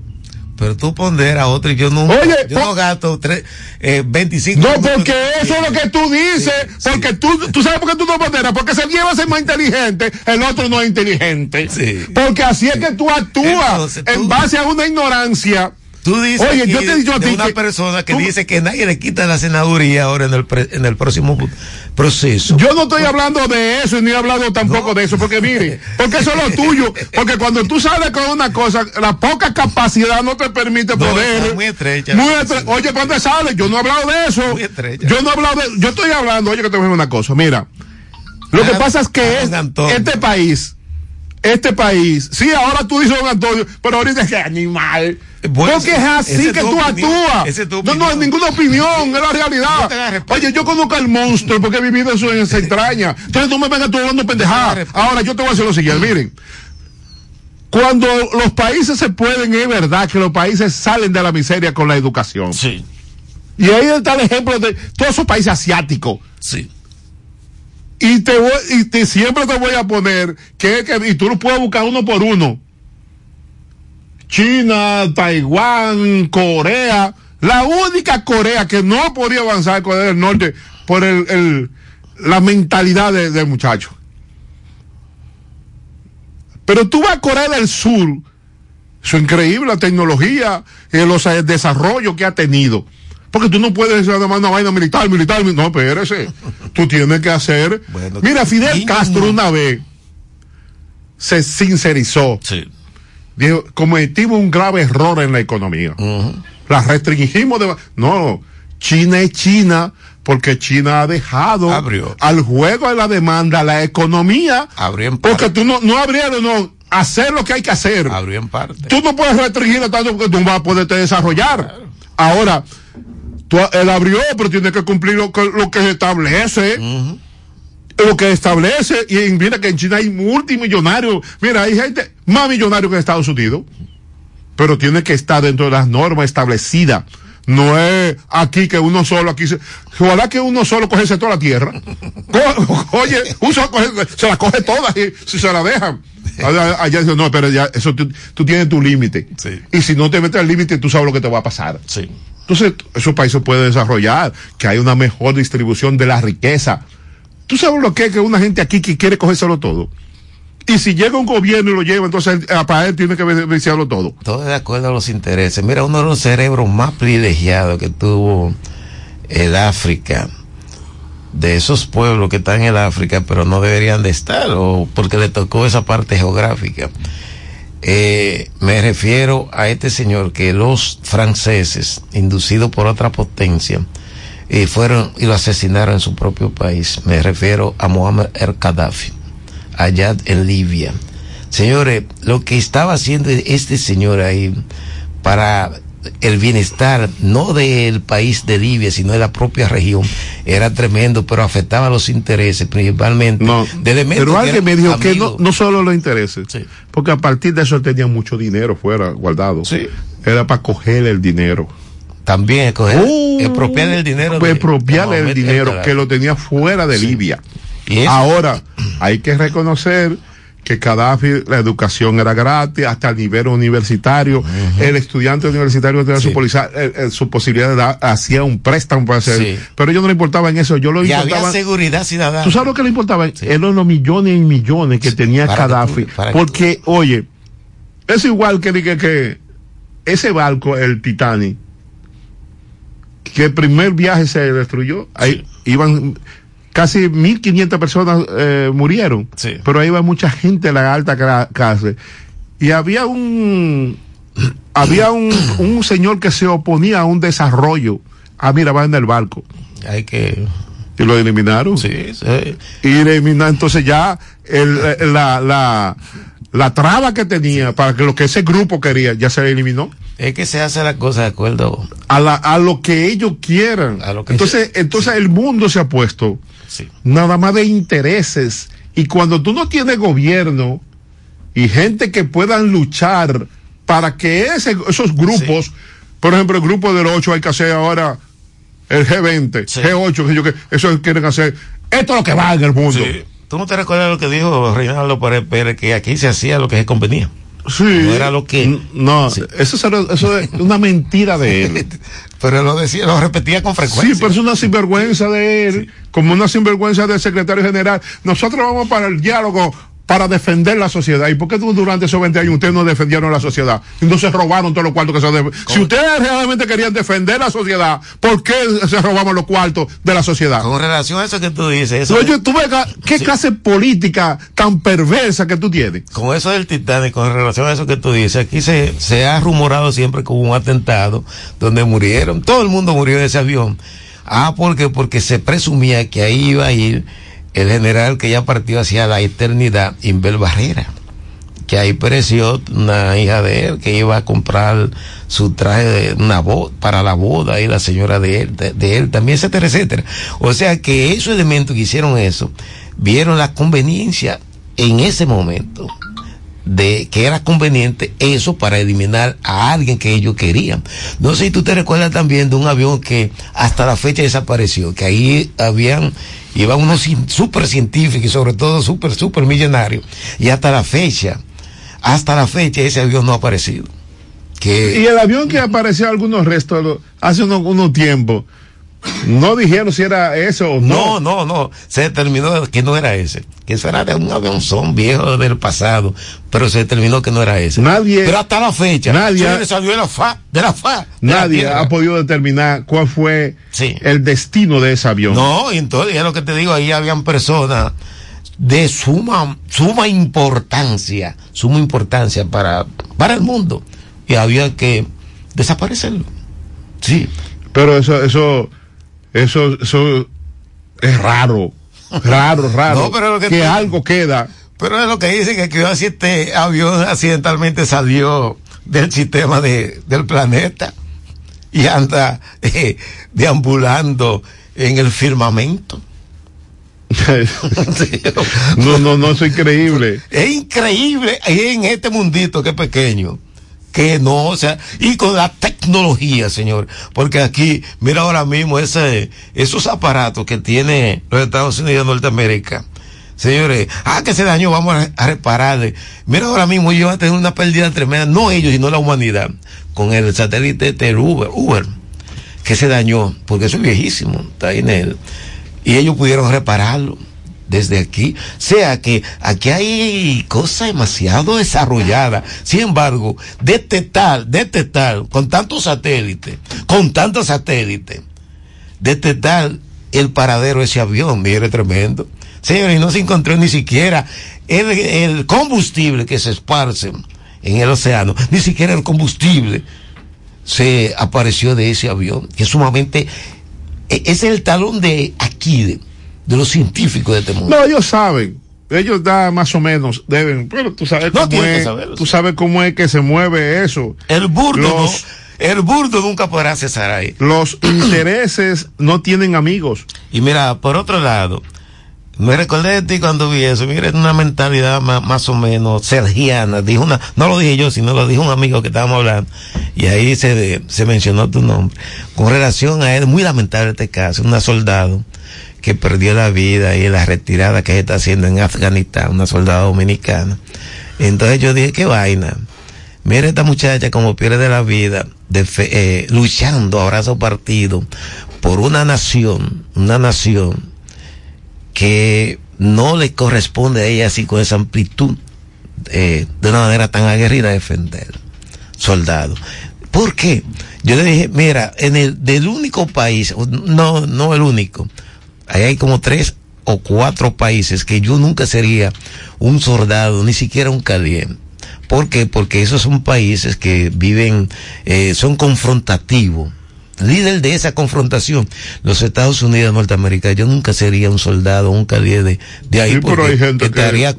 Pero tú ponderas a otro y yo no, Oye, yo no gasto tres, eh, 25 No, porque eso es lo que tú dices. porque tú, tú sabes por qué tú no ponderas. Porque si el lleva a ser más inteligente, el otro no es inteligente. Porque así es que tú actúas en base a una ignorancia. Tú dices Oye, yo te he dicho a de ti una que persona que tú- dice que nadie le quita la senaduría ahora en el, pre- en el próximo proceso. Yo no estoy hablando de eso y ni he hablado tampoco de eso, porque mire, porque eso es lo tuyo. Porque cuando tú sales con una cosa, la poca capacidad no te permite No, poder. muy estrecha. Muy estre- Oye, ¿cuándo sales? Yo no he hablado de eso. Yo no he hablado de Yo estoy hablando, oye, que te voy a decir una cosa. Mira, lo que pasa es que es- este país, este país, sí, ahora tú dices don Antonio, pero ahorita es que animal. Bueno, porque es así que tú actúas. No, no es ninguna opinión, es la realidad. Oye, yo conozco al monstruo porque he vivido eso en esa entraña. Entonces tú me vengas tú hablando pendejada. Ahora yo te voy a decir lo siguiente, miren. Cuando los países se pueden, es verdad que los países salen de la miseria con la educación. Sí. Y ahí está el ejemplo de todos esos países asiáticos. Sí. Y te voy, y te, siempre te voy a poner que, que, y tú lo puedes buscar uno por uno. China, Taiwán, Corea. La única Corea que no podía avanzar Corea del Norte por el, el la mentalidad del de muchacho. Pero tú vas a Corea del Sur, eso es increíble, la tecnología, eh, los eh, desarrollos que ha tenido. Porque tú no puedes hacer una vaina militar, militar, no, espérese. tú tienes que hacer. Bueno, Mira, Fidel Castro una vez se sincerizó. Sí. Dijo, cometimos un grave error en la economía. La restringimos de... No, China es China porque China ha dejado Abrió. al juego de la demanda la economía. Abrió en Porque tú no, no abrieron, no, hacer lo que hay que hacer. Abrió en parte. Tú no puedes restringirlo tanto porque tú no vas a poderte desarrollar. Ahora, tú, él abrió, pero tiene que cumplir lo que, lo que se establece. Lo que establece, y mira que en China hay multimillonarios. Mira, hay gente más millonario que en Estados Unidos. Pero tiene que estar dentro de las normas establecidas. No es aquí que uno solo, aquí se. Ojalá que uno solo coge toda la tierra. Co- oye, uno solo coge, se la coge toda y si se la dejan. Allá, dice, no, pero ya, eso tú, tú tienes tu límite. Y si no te metes al límite, tú sabes lo que te va a pasar. Sí. Entonces, esos países pueden desarrollar, que hay una mejor distribución de la riqueza. ¿Tú sabes lo que es que una gente aquí que quiere cogérselo todo? Y si llega un gobierno y lo lleva, entonces eh, para él tiene que beneficiarlo todo. Todo de acuerdo a los intereses. Mira, uno de los cerebros más privilegiados que tuvo el África, de esos pueblos que están en el África, pero no deberían de estar, o porque le tocó esa parte geográfica. Eh, me refiero a este señor que los franceses, inducidos por otra potencia, y fueron y lo asesinaron en su propio país. Me refiero a Muammar el Gaddafi, allá en Libia. Señores, lo que estaba haciendo este señor ahí para el bienestar, no del país de Libia, sino de la propia región, era tremendo, pero afectaba los intereses, principalmente de elementos Pero alguien me dijo que no, no solo los intereses, porque a partir de eso él tenía mucho dinero fuera guardado. Era para coger el dinero. También coger, expropiarle el dinero. expropiarle de el dinero que lo tenía fuera de Sí. Libia. Y Ahora, hay que reconocer que Gaddafi, la educación era gratis hasta el nivel universitario. El estudiante universitario tenía su, poliza- eh, eh, su posibilidad de dar, hacía un préstamo para hacer. Sí. Pero ellos no le importaba en eso. Yo lo Y importaba. había seguridad ciudadana. ¿Tú sabes lo que le importaba? Eran los millones y millones que tenía que Gaddafi. tú- que porque, oye, es igual que diga que ese barco, el Titanic, que el primer viaje se destruyó, ahí iban casi 1500 personas eh, murieron, pero ahí iba mucha gente de la alta cla- clase. Y había un había un, un señor que se oponía a un desarrollo. Ah, mira, va en el barco. Hay que y lo eliminaron. Sí, sí. Y eliminaron, entonces ya el, eh, la, la, la traba que tenía para que lo que ese grupo quería ya se eliminó. Es que se hace la cosa de acuerdo A, la, a lo que ellos quieran. lo que entonces, entonces el mundo se ha puesto nada más de intereses. Y cuando tú no tienes gobierno y gente que puedan luchar para que ese, esos grupos, por ejemplo, el grupo del 8 hay que hacer ahora el G20, G8, que yo que eso quieren hacer. Esto es lo que va en el mundo. ¿Tú no te recuerdas lo que dijo Reinaldo Pérez Pérez? Que aquí se hacía lo que se convenía. Sí. No era lo que. No, eso, lo- eso es una mentira de él. pero lo decía, lo repetía con frecuencia. Sí, pero es una sinvergüenza de él, como una sinvergüenza del secretario general. Nosotros vamos para el diálogo para defender la sociedad. ¿Y por qué durante esos 20 años ustedes no defendieron la sociedad? Y no se robaron todos los cuartos que se deben. Si ustedes realmente querían defender la sociedad, ¿por qué se robaban los cuartos de la sociedad? Con relación a eso que tú dices, eso Oye, tú ves qué clase política tan perversa que tú tienes. con eso del Titanic, con relación a eso que tú dices, aquí se, se ha rumorado siempre como un atentado donde murieron, todo el mundo murió en ese avión. Ah, ¿por qué? Porque se presumía que ahí iba a ir el general que ya partió hacia la eternidad, Inbel Barrera. Que ahí pereció una hija de él que iba a comprar su traje de una para la boda y la señora de él, de, de él también, etcétera, etcétera. O sea que esos elementos que hicieron eso, vieron la conveniencia en ese momento de que era conveniente eso para eliminar a alguien que ellos querían. No sé si tú te recuerdas también de un avión que hasta la fecha desapareció, que ahí habían iban unos super científicos y sobre todo super super millonarios y hasta la fecha hasta la fecha ese avión no ha aparecido. Y el avión que apareció algunos restos hace unos, unos tiempos, no dijeron si era eso o no. No, no, no. Se determinó que no era ese. Que eso era de un avionzón viejo del pasado. Pero se determinó que no era ese. Nadie- Pero hasta la fecha. nadie- Nadie salió de la FA. De la FA. de Nadie ha podido determinar cuál fue Sí. el destino de ese avión. No, y entonces, es lo que te digo, ahí habían personas de suma, suma importancia, suma importancia para, para el mundo. Y había que desaparecerlo. Sí. Pero eso, eso, eso, eso es raro. Raro, raro. No, pero lo que que tú- algo queda. Pero es lo que dicen que que si este avión accidentalmente salió del sistema de, del planeta y anda eh, deambulando en el firmamento. no, no, no, eso es increíble. Es increíble en este mundito que es pequeño. Que no, o sea, y con la tecnología, señor. Porque aquí, mira ahora mismo ese, esos aparatos que tiene los Estados Unidos de Norteamérica. Señores, ah, que se dañó, vamos a, repararle. Mira ahora mismo ellos van a tener una pérdida tremenda, no ellos, sino la humanidad, con el satélite de Uber, Uber, que se dañó, porque eso es viejísimo, está ahí en él. Y ellos pudieron repararlo desde aquí. Sea que aquí hay cosas demasiado desarrolladas. Sin embargo, detectar, detectar con tantos satélites, con tantos satélites, detectar el paradero de ese avión, mire, tremendo. Señores, no se encontró ni siquiera el, combustible que se esparce en el océano, ni siquiera el combustible se apareció de ese avión, que es sumamente, e- es el talón de aquí, de, los científicos de este mundo. No, ellos saben. Ellos da más o menos deben, pero tú sabes No, cómo es, saberlo, tú sabes cómo es que se mueve eso. El burdo Los- no, el burdo nunca podrá cesar ahí. Los intereses no tienen amigos. Y mira, por otro lado, me recordé de ti cuando vi eso. Mira, es una mentalidad más, más o menos sergiana. Dijo una, no lo dije yo, sino lo dijo un amigo que estábamos hablando. Y ahí se, se mencionó tu nombre. Con relación a él, muy lamentable este caso, una soldado que perdió la vida y la retirada que se está haciendo en Afganistán, una soldada dominicana. Entonces yo dije, qué vaina. Mira esta muchacha como pierde la vida de fe- eh, luchando a brazo partido por una nación, una nación que no le corresponde a ella así con esa amplitud eh, de una manera tan aguerrida defender soldado. ¿Por qué? Yo le dije, mira, en el del único país, no, no el único, ahí hay como tres o cuatro países que yo nunca sería un soldado, ni siquiera un caliente. ¿Por qué? Porque esos son países que viven, eh, son confrontativos. Líder de esa confrontación, los Estados Unidos de Norteamérica. Yo nunca sería un soldado, un caliente de, ahí, Sí, pero porque hay gente que- estaría en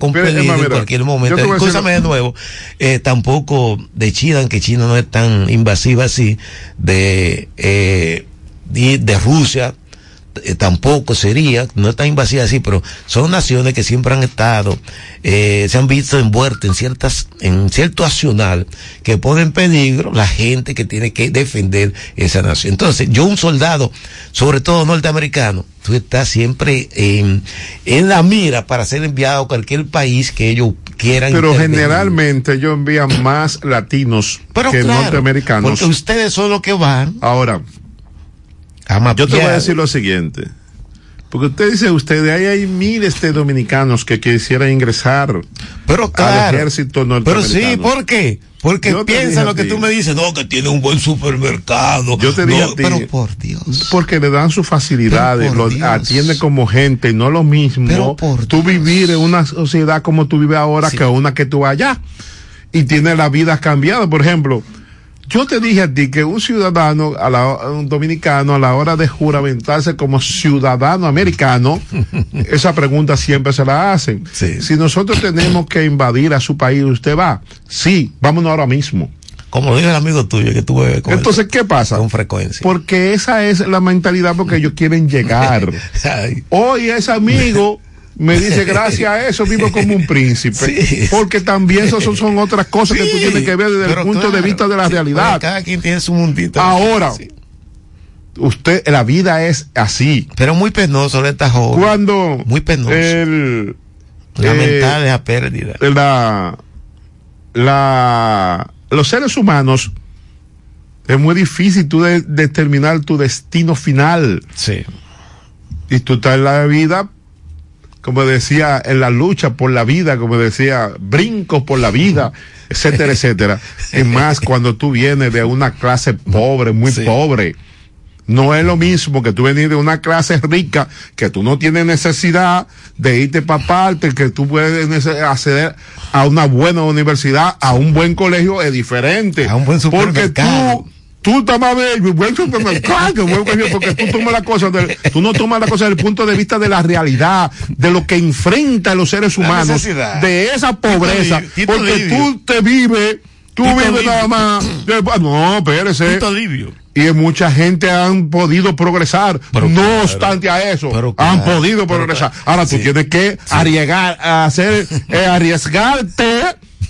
mira, cualquier momento. Escúchame de nuevo, eh, tampoco de China, que China no es tan invasiva así, de, eh, de, de Rusia, eh, tampoco sería, no es tan invasiva así, pero son naciones que siempre han estado, eh, se han visto envueltas en ciertas, en cierto accional que pone en peligro la gente que tiene que defender esa nación. Entonces, yo un soldado, sobre todo norteamericano, tú estás siempre en, en la mira para ser enviado a cualquier país que ellos quieran. Pero intervenir. generalmente ellos envían más latinos Pero que claro, norteamericanos. Porque ustedes son los que van. Ahora, a yo te voy a decir lo siguiente. Porque usted dice, usted, ahí hay miles de dominicanos que quisieran ingresar Pero claro. al ejército Pero norteamericano. sí, ¿por qué? Porque Yo piensa a lo que tú me dices, no, que tiene un buen supermercado. Yo te no, dije a ti, pero por Dios. porque le dan sus facilidades, Pero lo Dios. atiende como gente, y no lo Pero mismo por tú vivir en una sociedad como tú vives ahora que una que tú allá y tienes la vida cambiada. Por ejemplo, yo te dije a ti que un ciudadano, a la, un dominicano, a la hora de juramentarse como ciudadano americano, esa pregunta siempre se la hacen. Si nosotros tenemos que invadir a su país, ¿usted va? Sí, vámonos ahora mismo. Como lo dijo el amigo tuyo que tuve con Entonces, ¿qué pasa? Con frecuencia. Porque esa es la mentalidad porque ellos quieren llegar. Hoy ese amigo me dice, gracias a eso vivo como un príncipe. Porque también eso son, son otras cosas que tú tienes que ver desde el punto de vista de la sí, realidad. Cada quien tiene su mundito. Ahora, usted, la vida es así. Pero muy penoso de esta joven. Cuando Muy penoso. el, Lamentable eh, esa pérdida. la, la, los seres humanos es muy difícil tú de- determinar tu destino final. Sí. Y tú estás en la vida, como decía, en la lucha por la vida, como decía, brincos por la vida, etcétera, etcétera. Es más, cuando tú vienes de una clase pobre, muy pobre. No es lo mismo que tú venir de una clase rica, que tú no tienes necesidad de irte para parte, que tú puedes acceder a una buena universidad, a un buen colegio, es diferente. A un buen Porque tú, tú estás más bello, buen supermercado, porque tú tomas la cosa del, tú no tomas la cosa desde el punto de vista de la realidad, de lo que enfrenta los seres humanos, de esa pobreza, Tito porque Livio. tú te vives, tú Tito vives Livio. nada más, de- no, espérese. Y mucha gente han podido progresar. no obstante a eso, han podido progresar. Ahora tú tienes que arriesgar, hacer, eh, arriesgarte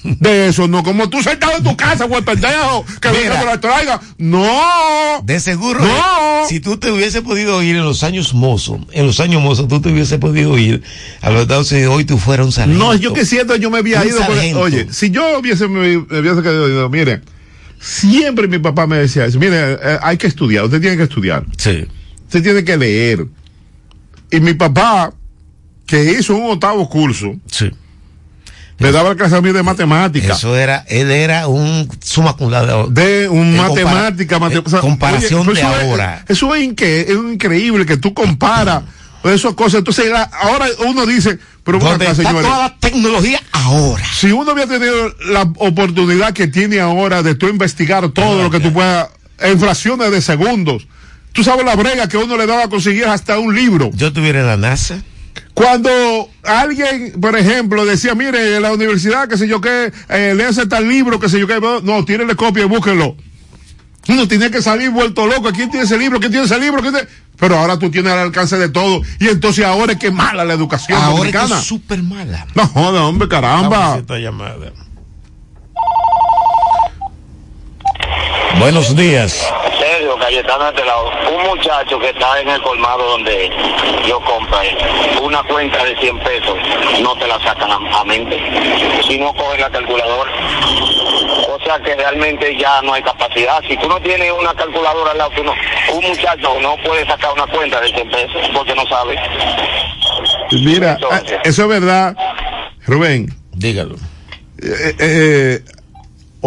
de eso, no como tú sentado en tu casa, güey, pendejo, que venga que lo traiga. No. De seguro, No. eh, si tú te hubiese podido ir en los años mozos, en los años mozos, tú te hubiese podido ir a los Estados Unidos, hoy tú fueras un sargento. No, yo que siento, yo me había ido. porque, oye, si yo hubiese, me, me hubiese quedado, mire, siempre mi papá me decía eso, mire, eh, hay que estudiar, usted tiene que estudiar. Sí. Usted tiene que leer. Y mi papá, que hizo un octavo curso, Sí. Le daba clase a mí de matemáticas. Eso era, él era un suma. De un matemática, compara- comparación oye, de eso es- ahora. eso es, incre- es increíble que tú comparas esas cosas. Entonces, ahora uno dice, pero acá, está señores, toda la tecnología ahora. si uno había tenido la oportunidad que tiene ahora de tú investigar todo lo que tú puedas en fracciones de segundos, tú sabes la brega que uno le daba a conseguir hasta un libro. Yo estuviera en la NASA. Cuando alguien, por ejemplo, decía, mire, en la universidad, qué sé yo qué, eh, léase tal libro, qué sé yo qué, no, tírenle copia y búsquenlo. Uno tiene que salir vuelto loco. ¿Quién tiene ese libro? ¿Quién tiene ese libro? ¿Quién tiene- Pero ahora tú tienes al alcance de todo. Y entonces ahora es que mala la educación Ahora dominicana. es súper mala. No joda, hombre, caramba. Buenos días. Sergio Cayetano de este lado, un muchacho que está en el colmado donde yo compré una cuenta de 100 pesos, no te la sacan a, a mente, si no cogen la calculadora. O sea que realmente ya no hay capacidad. Si tú no tienes una calculadora al lado, tú no- un muchacho no puede sacar una cuenta de 100 pesos porque no sabe. Mira, eh, eso es verdad. Rubén. Dígalo. Eh, eh,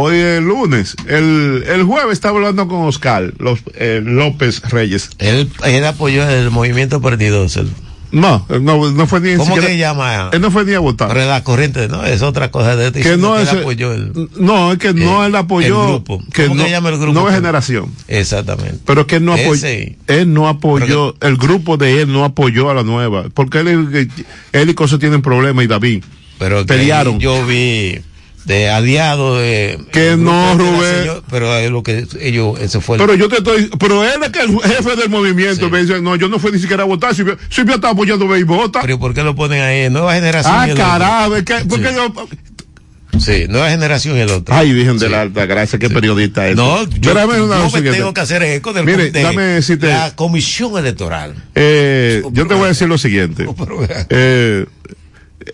hoy es lunes. El, el jueves estaba hablando con Oscar los, eh, López Reyes. Él, él apoyó el movimiento perdidoso. No, no, no fue ni ¿Cómo siquiera- que llama? Él no fue ni a votar. Pero la corriente, no, es otra cosa de este. que no él es apoyó el, no es que no él apoyó el grupo. que ¿Cómo no, que llama el grupo? nueva generación Exactamente. pero que él no apoyó Ese. él no apoyó el grupo de él no apoyó a la nueva porque él, él y cosas tienen problemas y David Pero que pelearon yo vi de aliado de Que no, Rubén. pero es lo que ellos ese fue el- pero yo te estoy pero él es que el jefe del movimiento me dice no yo no fui ni siquiera a votar si, si yo estaba apoyando ve y vota pero ¿por qué lo ponen ahí? Nueva generación ah carajo es que porque Sí. yo Sí, nueva generación y el otro. Ay, Virgen de la Alta Gracia, qué periodista es. No, yo, Déjame una yo me tengo que hacer eco del Mire, de dame la comisión electoral. Eh, yo te voy a decir lo siguiente. Eh,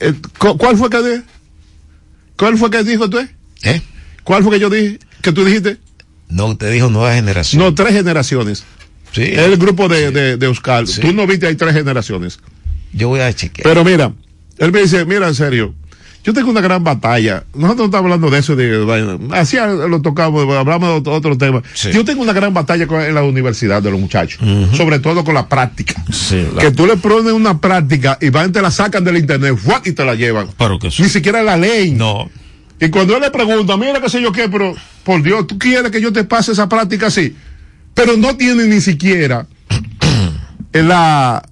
eh, cu- ¿Cuál fue que ¿Cuál fue que dijo tú? ¿Eh? ¿Cuál fue que yo dije? ¿Que tú dijiste? No, te dijo nueva generación. No, tres generaciones. Sí. El grupo de, de, de Oscar. Tú no viste, hay tres generaciones. Yo voy a chequear. Pero mira, él me dice, mira, en serio, yo tengo una gran batalla. Nosotros no estamos hablando de eso, de, así lo tocamos, hablamos de otro, tema. Yo tengo una gran batalla con, en la universidad de los muchachos, sobre todo con la práctica. la- Que tú le pones una práctica y van te la sacan del internet y te la llevan. Pero que Ni siquiera la ley. No. Y cuando él le pregunta, mira qué sé yo qué, pero por Dios, tú quieres que yo te pase esa práctica así. Pero no tiene ni siquiera la,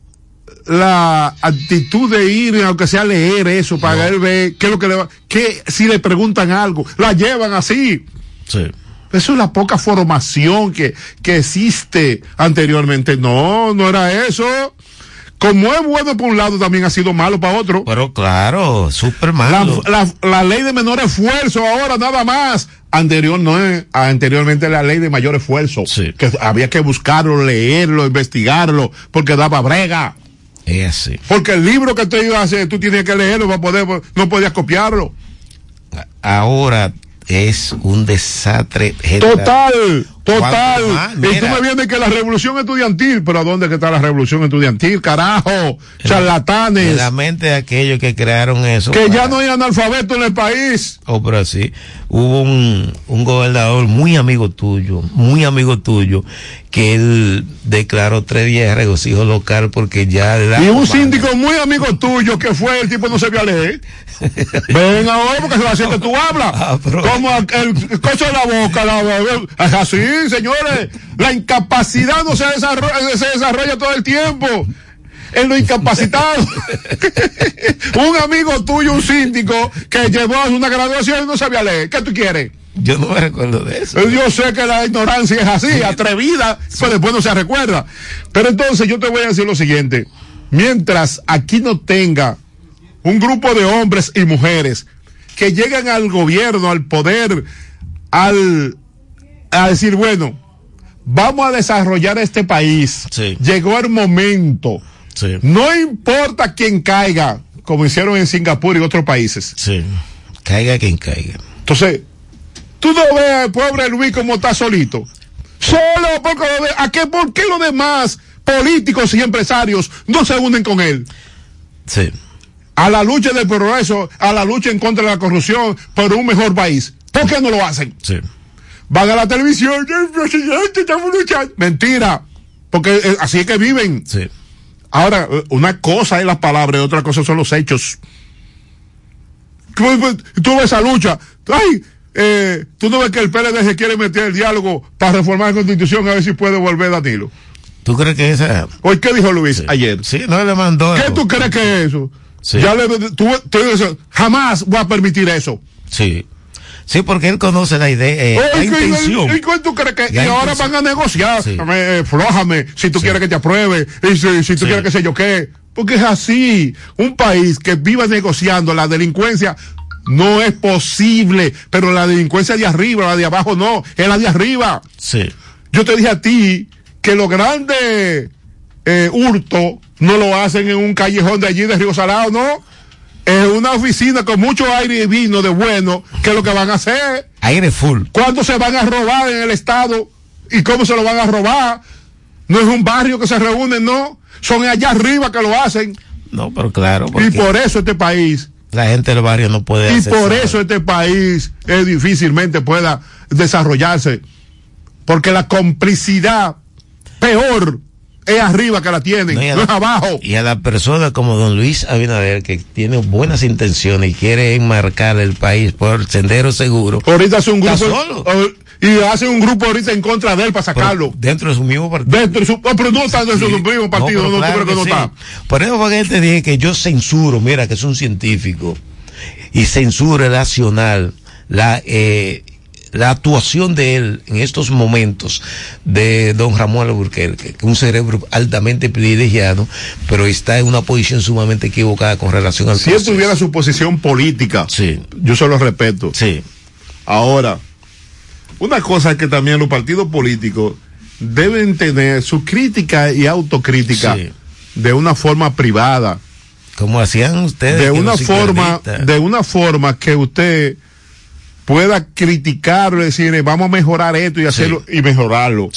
la actitud de ir, aunque sea leer eso, para él ver qué es lo que le va, que si le preguntan algo, la llevan así. Sí. Eso es la poca formación que, que existe anteriormente. No, no era eso. como es bueno por un lado, también ha sido malo para otro. Pero claro, súper malo. la, la ley de menor esfuerzo ahora nada más. Anterior no es, anteriormente la ley de mayor esfuerzo. Que había que buscarlo, leerlo, investigarlo, porque daba brega. Es así. Porque el libro que te iba a hacer, tú tienes que leerlo para poder, no podías copiarlo. Ahora es un desastre general. Total, total. Y tú me vienes que la revolución estudiantil, pero ¿a dónde que está la revolución estudiantil? Carajo, charlatanes. En la mente de aquellos que crearon eso. Que ya no hay analfabeto en el país. Oh, pero sí. Hubo un, un gobernador muy amigo tuyo, muy amigo tuyo, que él declaró tres días de regocijo local porque ya Y un síndico muy amigo tuyo que fue el tipo no se vio leer. Ven ahora porque se va a hacer que tú hablas. Ah, Como el, el coche de la boca. La, es así, señores. La incapacidad no se desarrolla, se desarrolla todo el tiempo. En lo incapacitado. un amigo tuyo, un síndico, que llevó a una graduación y no sabía leer. ¿Qué tú quieres? Yo no me recuerdo de eso. Yo sé que la ignorancia es así, atrevida, pero después no se recuerda. Pero entonces yo te voy a decir lo siguiente. Mientras aquí no tenga un grupo de hombres y mujeres que llegan al gobierno, al poder, al, a decir, bueno, vamos a desarrollar este país. Llegó el momento. No importa quién caiga, como hicieron en Singapur y otros países. Sí. Caiga quien caiga. Entonces, tú no ves al pobre Luis como está solito. Solo porque lo de- ¿a qué, ¿por qué los demás políticos y empresarios no se unen con él? Sí. A la lucha del progreso, a la lucha en contra de la corrupción, por un mejor país. ¿Por qué no lo hacen? Sí. Van a la televisión, "El presidente, estamos luchando". Mentira. Porque eh, así es que viven. Sí. Ahora, eh, una cosa es las palabras y otra cosa son los hechos. Tú, tú ves esa lucha. Ay, eh, tú no ves que el PLD se quiere meter el diálogo para reformar la constitución a ver si puede volver Danilo. ¿Tú crees que esa.? Hoy, ¿qué dijo Luis ayer? Sí, no le mandó. ¿Qué tú crees que es eso? Sí. Ya le, tú, tú jamás voy a permitir eso. Sí. Sí, porque él conoce la idea, eh, la Oye, ¿y- intención. ¿Y, tú crees que? La y ahora van a negociar. Sí. Eh, flójame, si tú quieres que te apruebe, y si, si tú Sí. quieres que sé yo qué. Porque es así. Un país que viva negociando la delincuencia no es posible. Pero la delincuencia de arriba, la de abajo no, es la de arriba. Sí. Yo te dije a ti que los grandes eh, hurtos no lo hacen en un callejón de allí de Río Salado, no. Es una oficina con mucho aire y vino de bueno, que es lo que van a hacer. Aire full. ¿Cuánto se van a robar en el Estado? ¿Y cómo se lo van a robar? No es un barrio que se reúnen, no. Son allá arriba que lo hacen. No, pero claro. Y por eso este país, La gente del barrio no puede y hacer por eso este país difícilmente pueda desarrollarse. Porque la complicidad peor es arriba que la tienen, no, es la- abajo. Y a la persona como don Luis Abinader, que tiene buenas intenciones y quiere enmarcar el país por el sendero seguro. Ahorita hace un grupo Está solo. eh, y hace un grupo ahorita en contra de él para sacarlo. Pero dentro de su mismo partido. Dentro de su, oh, pero no está dentro de su mismo partido, no, tú claro crees que no sí. está. Por eso fue que te dije que yo censuro, mira, que es un científico, y censura nacional la, eh, la actuación de él en estos momentos de don Ramón Alburquerque, que es un cerebro altamente privilegiado, pero está en una posición sumamente equivocada con relación al Si él tuviera su posición política, yo se lo respeto. Sí. Ahora, una cosa es que también los partidos políticos deben tener su crítica y autocrítica Sí. de una forma privada. Como hacían ustedes. de una forma, de una forma que usted pueda criticarlo y decir, vamos a mejorar esto y hacerlo y mejorarlo.